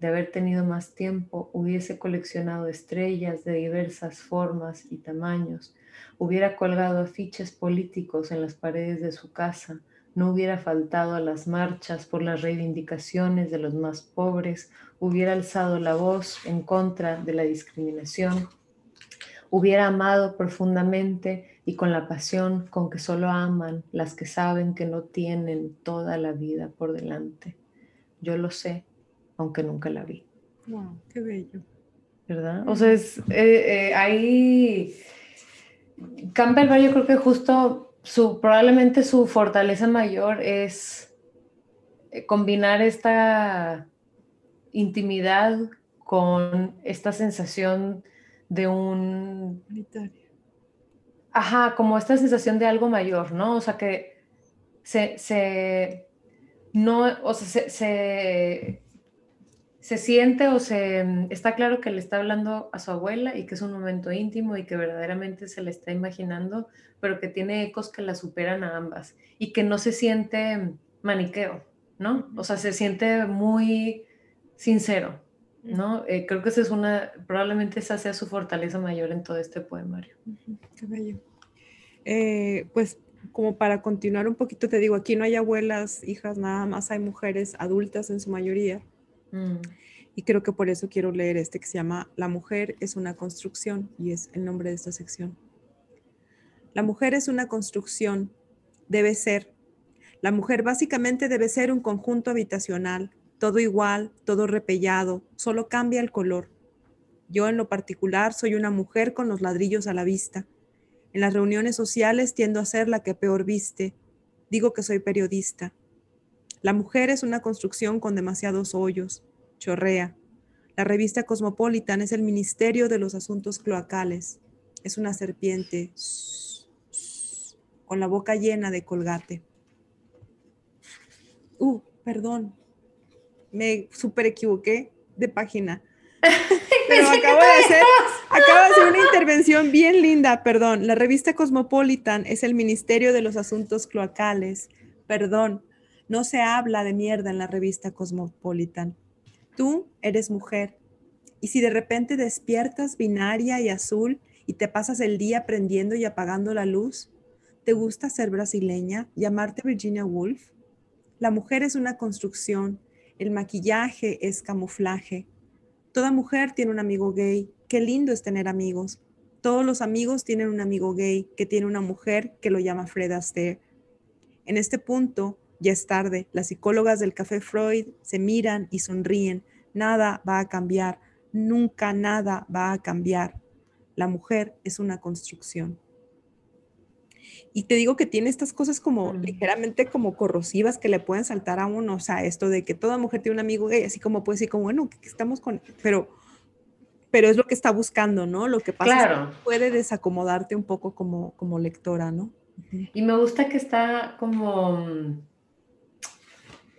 De haber tenido más tiempo, hubiese coleccionado estrellas de diversas formas y tamaños, hubiera colgado afiches políticos en las paredes de su casa, no hubiera faltado a las marchas por las reivindicaciones de los más pobres, hubiera alzado la voz en contra de la discriminación, hubiera amado profundamente y con la pasión con que solo aman las que saben que no tienen toda la vida por delante. Yo lo sé, aunque nunca la vi. Wow, qué bello. ¿Verdad? O sea, es, eh, eh, ahí Campbell yo creo que justo su, probablemente su fortaleza mayor es eh, combinar esta intimidad con esta sensación de un Ajá, como esta sensación de algo mayor, ¿no? O sea, que se, se no, o sea, se, se, siente o se está claro que le está hablando a su abuela y que es un momento íntimo y que verdaderamente se le está imaginando, pero que tiene ecos que la superan a ambas y que no se siente maniqueo, ¿no? O sea, se siente muy sincero, ¿no? Eh, creo que esa es una, probablemente esa sea su fortaleza mayor en todo este poemario. Qué bello. Eh, pues como para continuar un poquito, te digo, aquí no hay abuelas, hijas, nada más hay mujeres adultas en su mayoría. Mm. Y creo que por eso quiero leer este que se llama La mujer es una construcción y es el nombre de esta sección. La mujer es una construcción, debe ser. La mujer básicamente debe ser un conjunto habitacional, todo igual, todo repellado, solo cambia el color. Yo en lo particular soy una mujer con los ladrillos a la vista. En las reuniones sociales tiendo a ser la que peor viste. Digo que soy periodista. La mujer es una construcción con demasiados hoyos. Chorrea. La revista Cosmopolitan es el Ministerio de los Asuntos Cloacales. Es una serpiente con la boca llena de colgate. Uh, perdón, me super equivoqué de página. Pero acabo de hacer, acabo de hacer una intervención bien linda, perdón. La revista Cosmopolitan es el Ministerio de los Asuntos Cloacales. Perdón, no se habla de mierda en la revista Cosmopolitan. Tú eres mujer. Y si de repente despiertas binaria y azul y te pasas el día prendiendo y apagando la luz, ¿te gusta ser brasileña? ¿Llamarte Virginia Woolf? La mujer es una construcción el maquillaje es camuflaje. Toda mujer tiene un amigo gay. Qué lindo es tener amigos. Todos los amigos tienen un amigo gay que tiene una mujer que lo llama Fred Astaire. En este punto, ya es tarde. Las psicólogas del Café Freud se miran y sonríen. Nada va a cambiar. Nunca nada va a cambiar. La mujer es una construcción. Y te digo que tiene estas cosas como ligeramente como corrosivas que le pueden saltar a uno, o sea, esto de que toda mujer tiene un amigo gay, así como puede decir como, bueno, que estamos con, pero, pero es lo que está buscando, ¿no? Lo que pasa es que puede desacomodarte un poco como, como lectora, ¿no? Y me gusta que está como,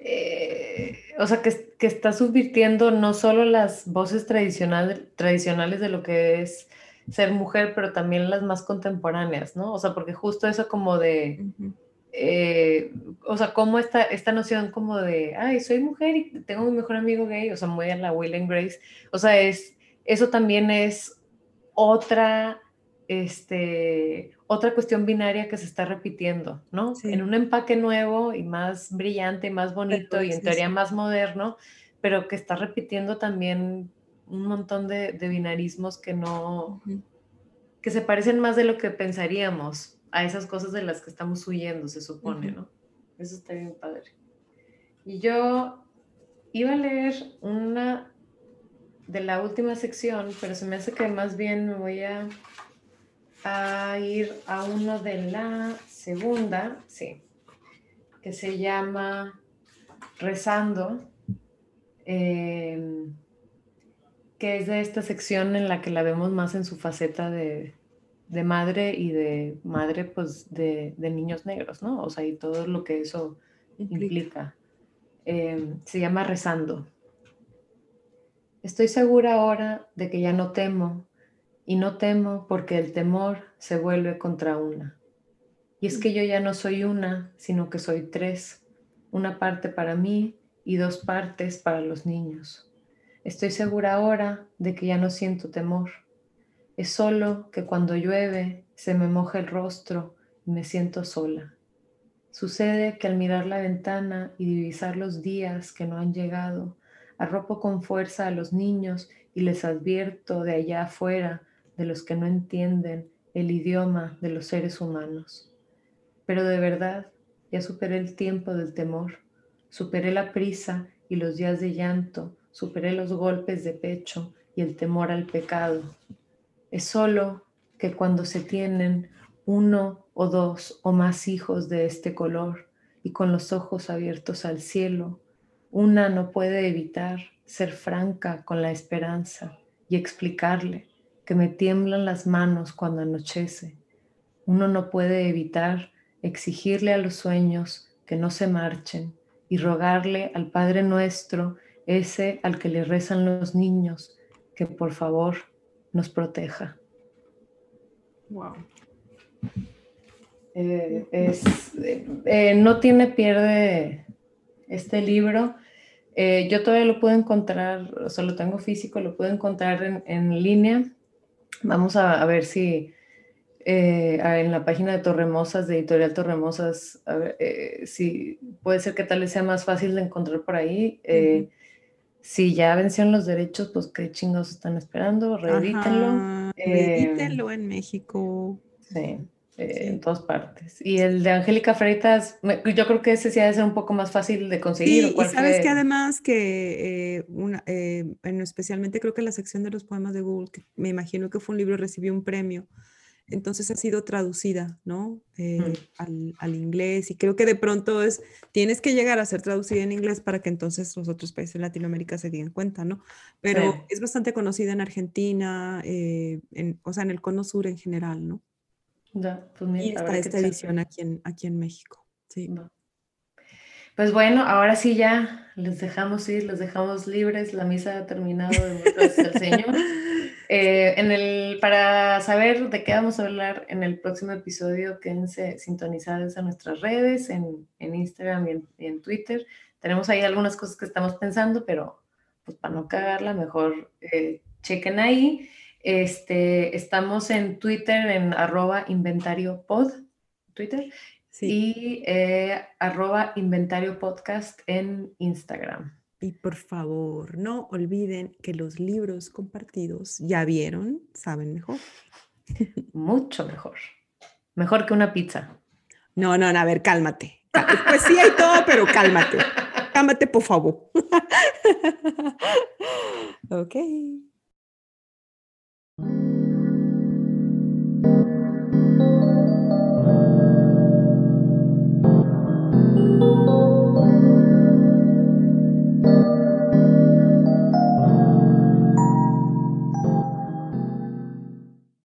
eh, o sea, que, que, está subvirtiendo no solo las voces tradicional, tradicionales de lo que es ser mujer, pero también las más contemporáneas, ¿no? O sea, porque justo eso como de, eh, o sea, como esta, esta noción como de, ay, soy mujer y tengo mi mejor amigo gay, o sea, muy a la Will and Grace, o sea, es, eso también es otra, este, otra cuestión binaria que se está repitiendo, ¿no? En un empaque nuevo y más brillante, más bonito y en teoría más moderno, pero que está repitiendo también un montón de, binarismos que no, que se parecen más de lo que pensaríamos a esas cosas de las que estamos huyendo, se supone, ¿no? Eso está bien padre. Y yo iba a leer una de la última sección, pero se me hace que más bien me voy a, a ir a uno de la segunda, sí, que se llama Rezando. Eh, que es de esta sección en la que la vemos más en su faceta de, madre y de madre pues de, niños negros, ¿no? O sea, y todo lo que eso implica. Em, se llama Rezando. Estoy segura ahora de que ya no temo, y no temo porque el temor se vuelve contra una. Y es que yo ya no soy una, sino que soy tres, una parte para mí y dos partes para los niños. Estoy segura ahora de que ya no siento temor. Es solo que cuando llueve se me moja el rostro y me siento sola. Sucede que al mirar la ventana y divisar los días que no han llegado, arropo con fuerza a los niños y les advierto de allá afuera de los que no entienden el idioma de los seres humanos. Pero de verdad, ya superé el tiempo del temor, superé la prisa y los días de llanto, superé los golpes de pecho y el temor al pecado. Es solo que cuando se tienen uno o dos o más hijos de este color y con los ojos abiertos al cielo, una no puede evitar ser franca con la esperanza y explicarle que me tiemblan las manos cuando anochece. uno no puede evitar exigirle a los sueños que no se marchen y rogarle al Padre nuestro, ese al que le rezan los niños, que por favor nos proteja. Wow. Eh, es, eh, no tiene pierde este libro. Eh, yo todavía lo puedo encontrar, o sea, lo tengo físico, lo puedo encontrar en, en línea. Vamos a, a ver si en la página de Torremosas, de Editorial Torremosas, a ver, si puede ser que tal vez sea más fácil de encontrar por ahí. Si ya vencieron los derechos, pues qué chingados están esperando, reedítenlo. reedítenlo en México. Sí. Eh, en todas partes. Y el de Angélica Freitas, yo creo que ese sí ha de ser un poco más fácil de conseguir. Sí, y sabes que además que eh, una, eh, especialmente creo que la sección de los poemas de Google, que me imagino que fue un libro, recibió un premio. Entonces ha sido traducida, ¿no? Mm. al, al, inglés y creo que de pronto es, tienes que llegar a ser traducida en inglés para que entonces los otros países de Latinoamérica se den cuenta, ¿no? Pero es bastante conocida en Argentina, en, o sea, en el cono sur en general, ¿no? Pues y está esta edición aquí en, aquí en México. Sí. Pues bueno, ahora sí ya les dejamos ir, les dejamos libres. La misa ha terminado de el Señor. Eh, en el, para saber de qué vamos a hablar en el próximo episodio, quédense sintonizados a nuestras redes, en, en Instagram y en, Twitter. Tenemos ahí algunas cosas que estamos pensando, pero pues para no cagarla, mejor eh, chequen ahí. Este, estamos en Twitter en arroba inventario pod, Twitter, y eh, arroba inventario podcast en Instagram. Y por favor, no olviden que los libros compartidos, ya vieron, saben mejor. Mucho mejor. Mejor que una pizza. No, no, no, a ver, cálmate. Pues sí hay todo, pero cálmate. Cálmate, por favor. ok.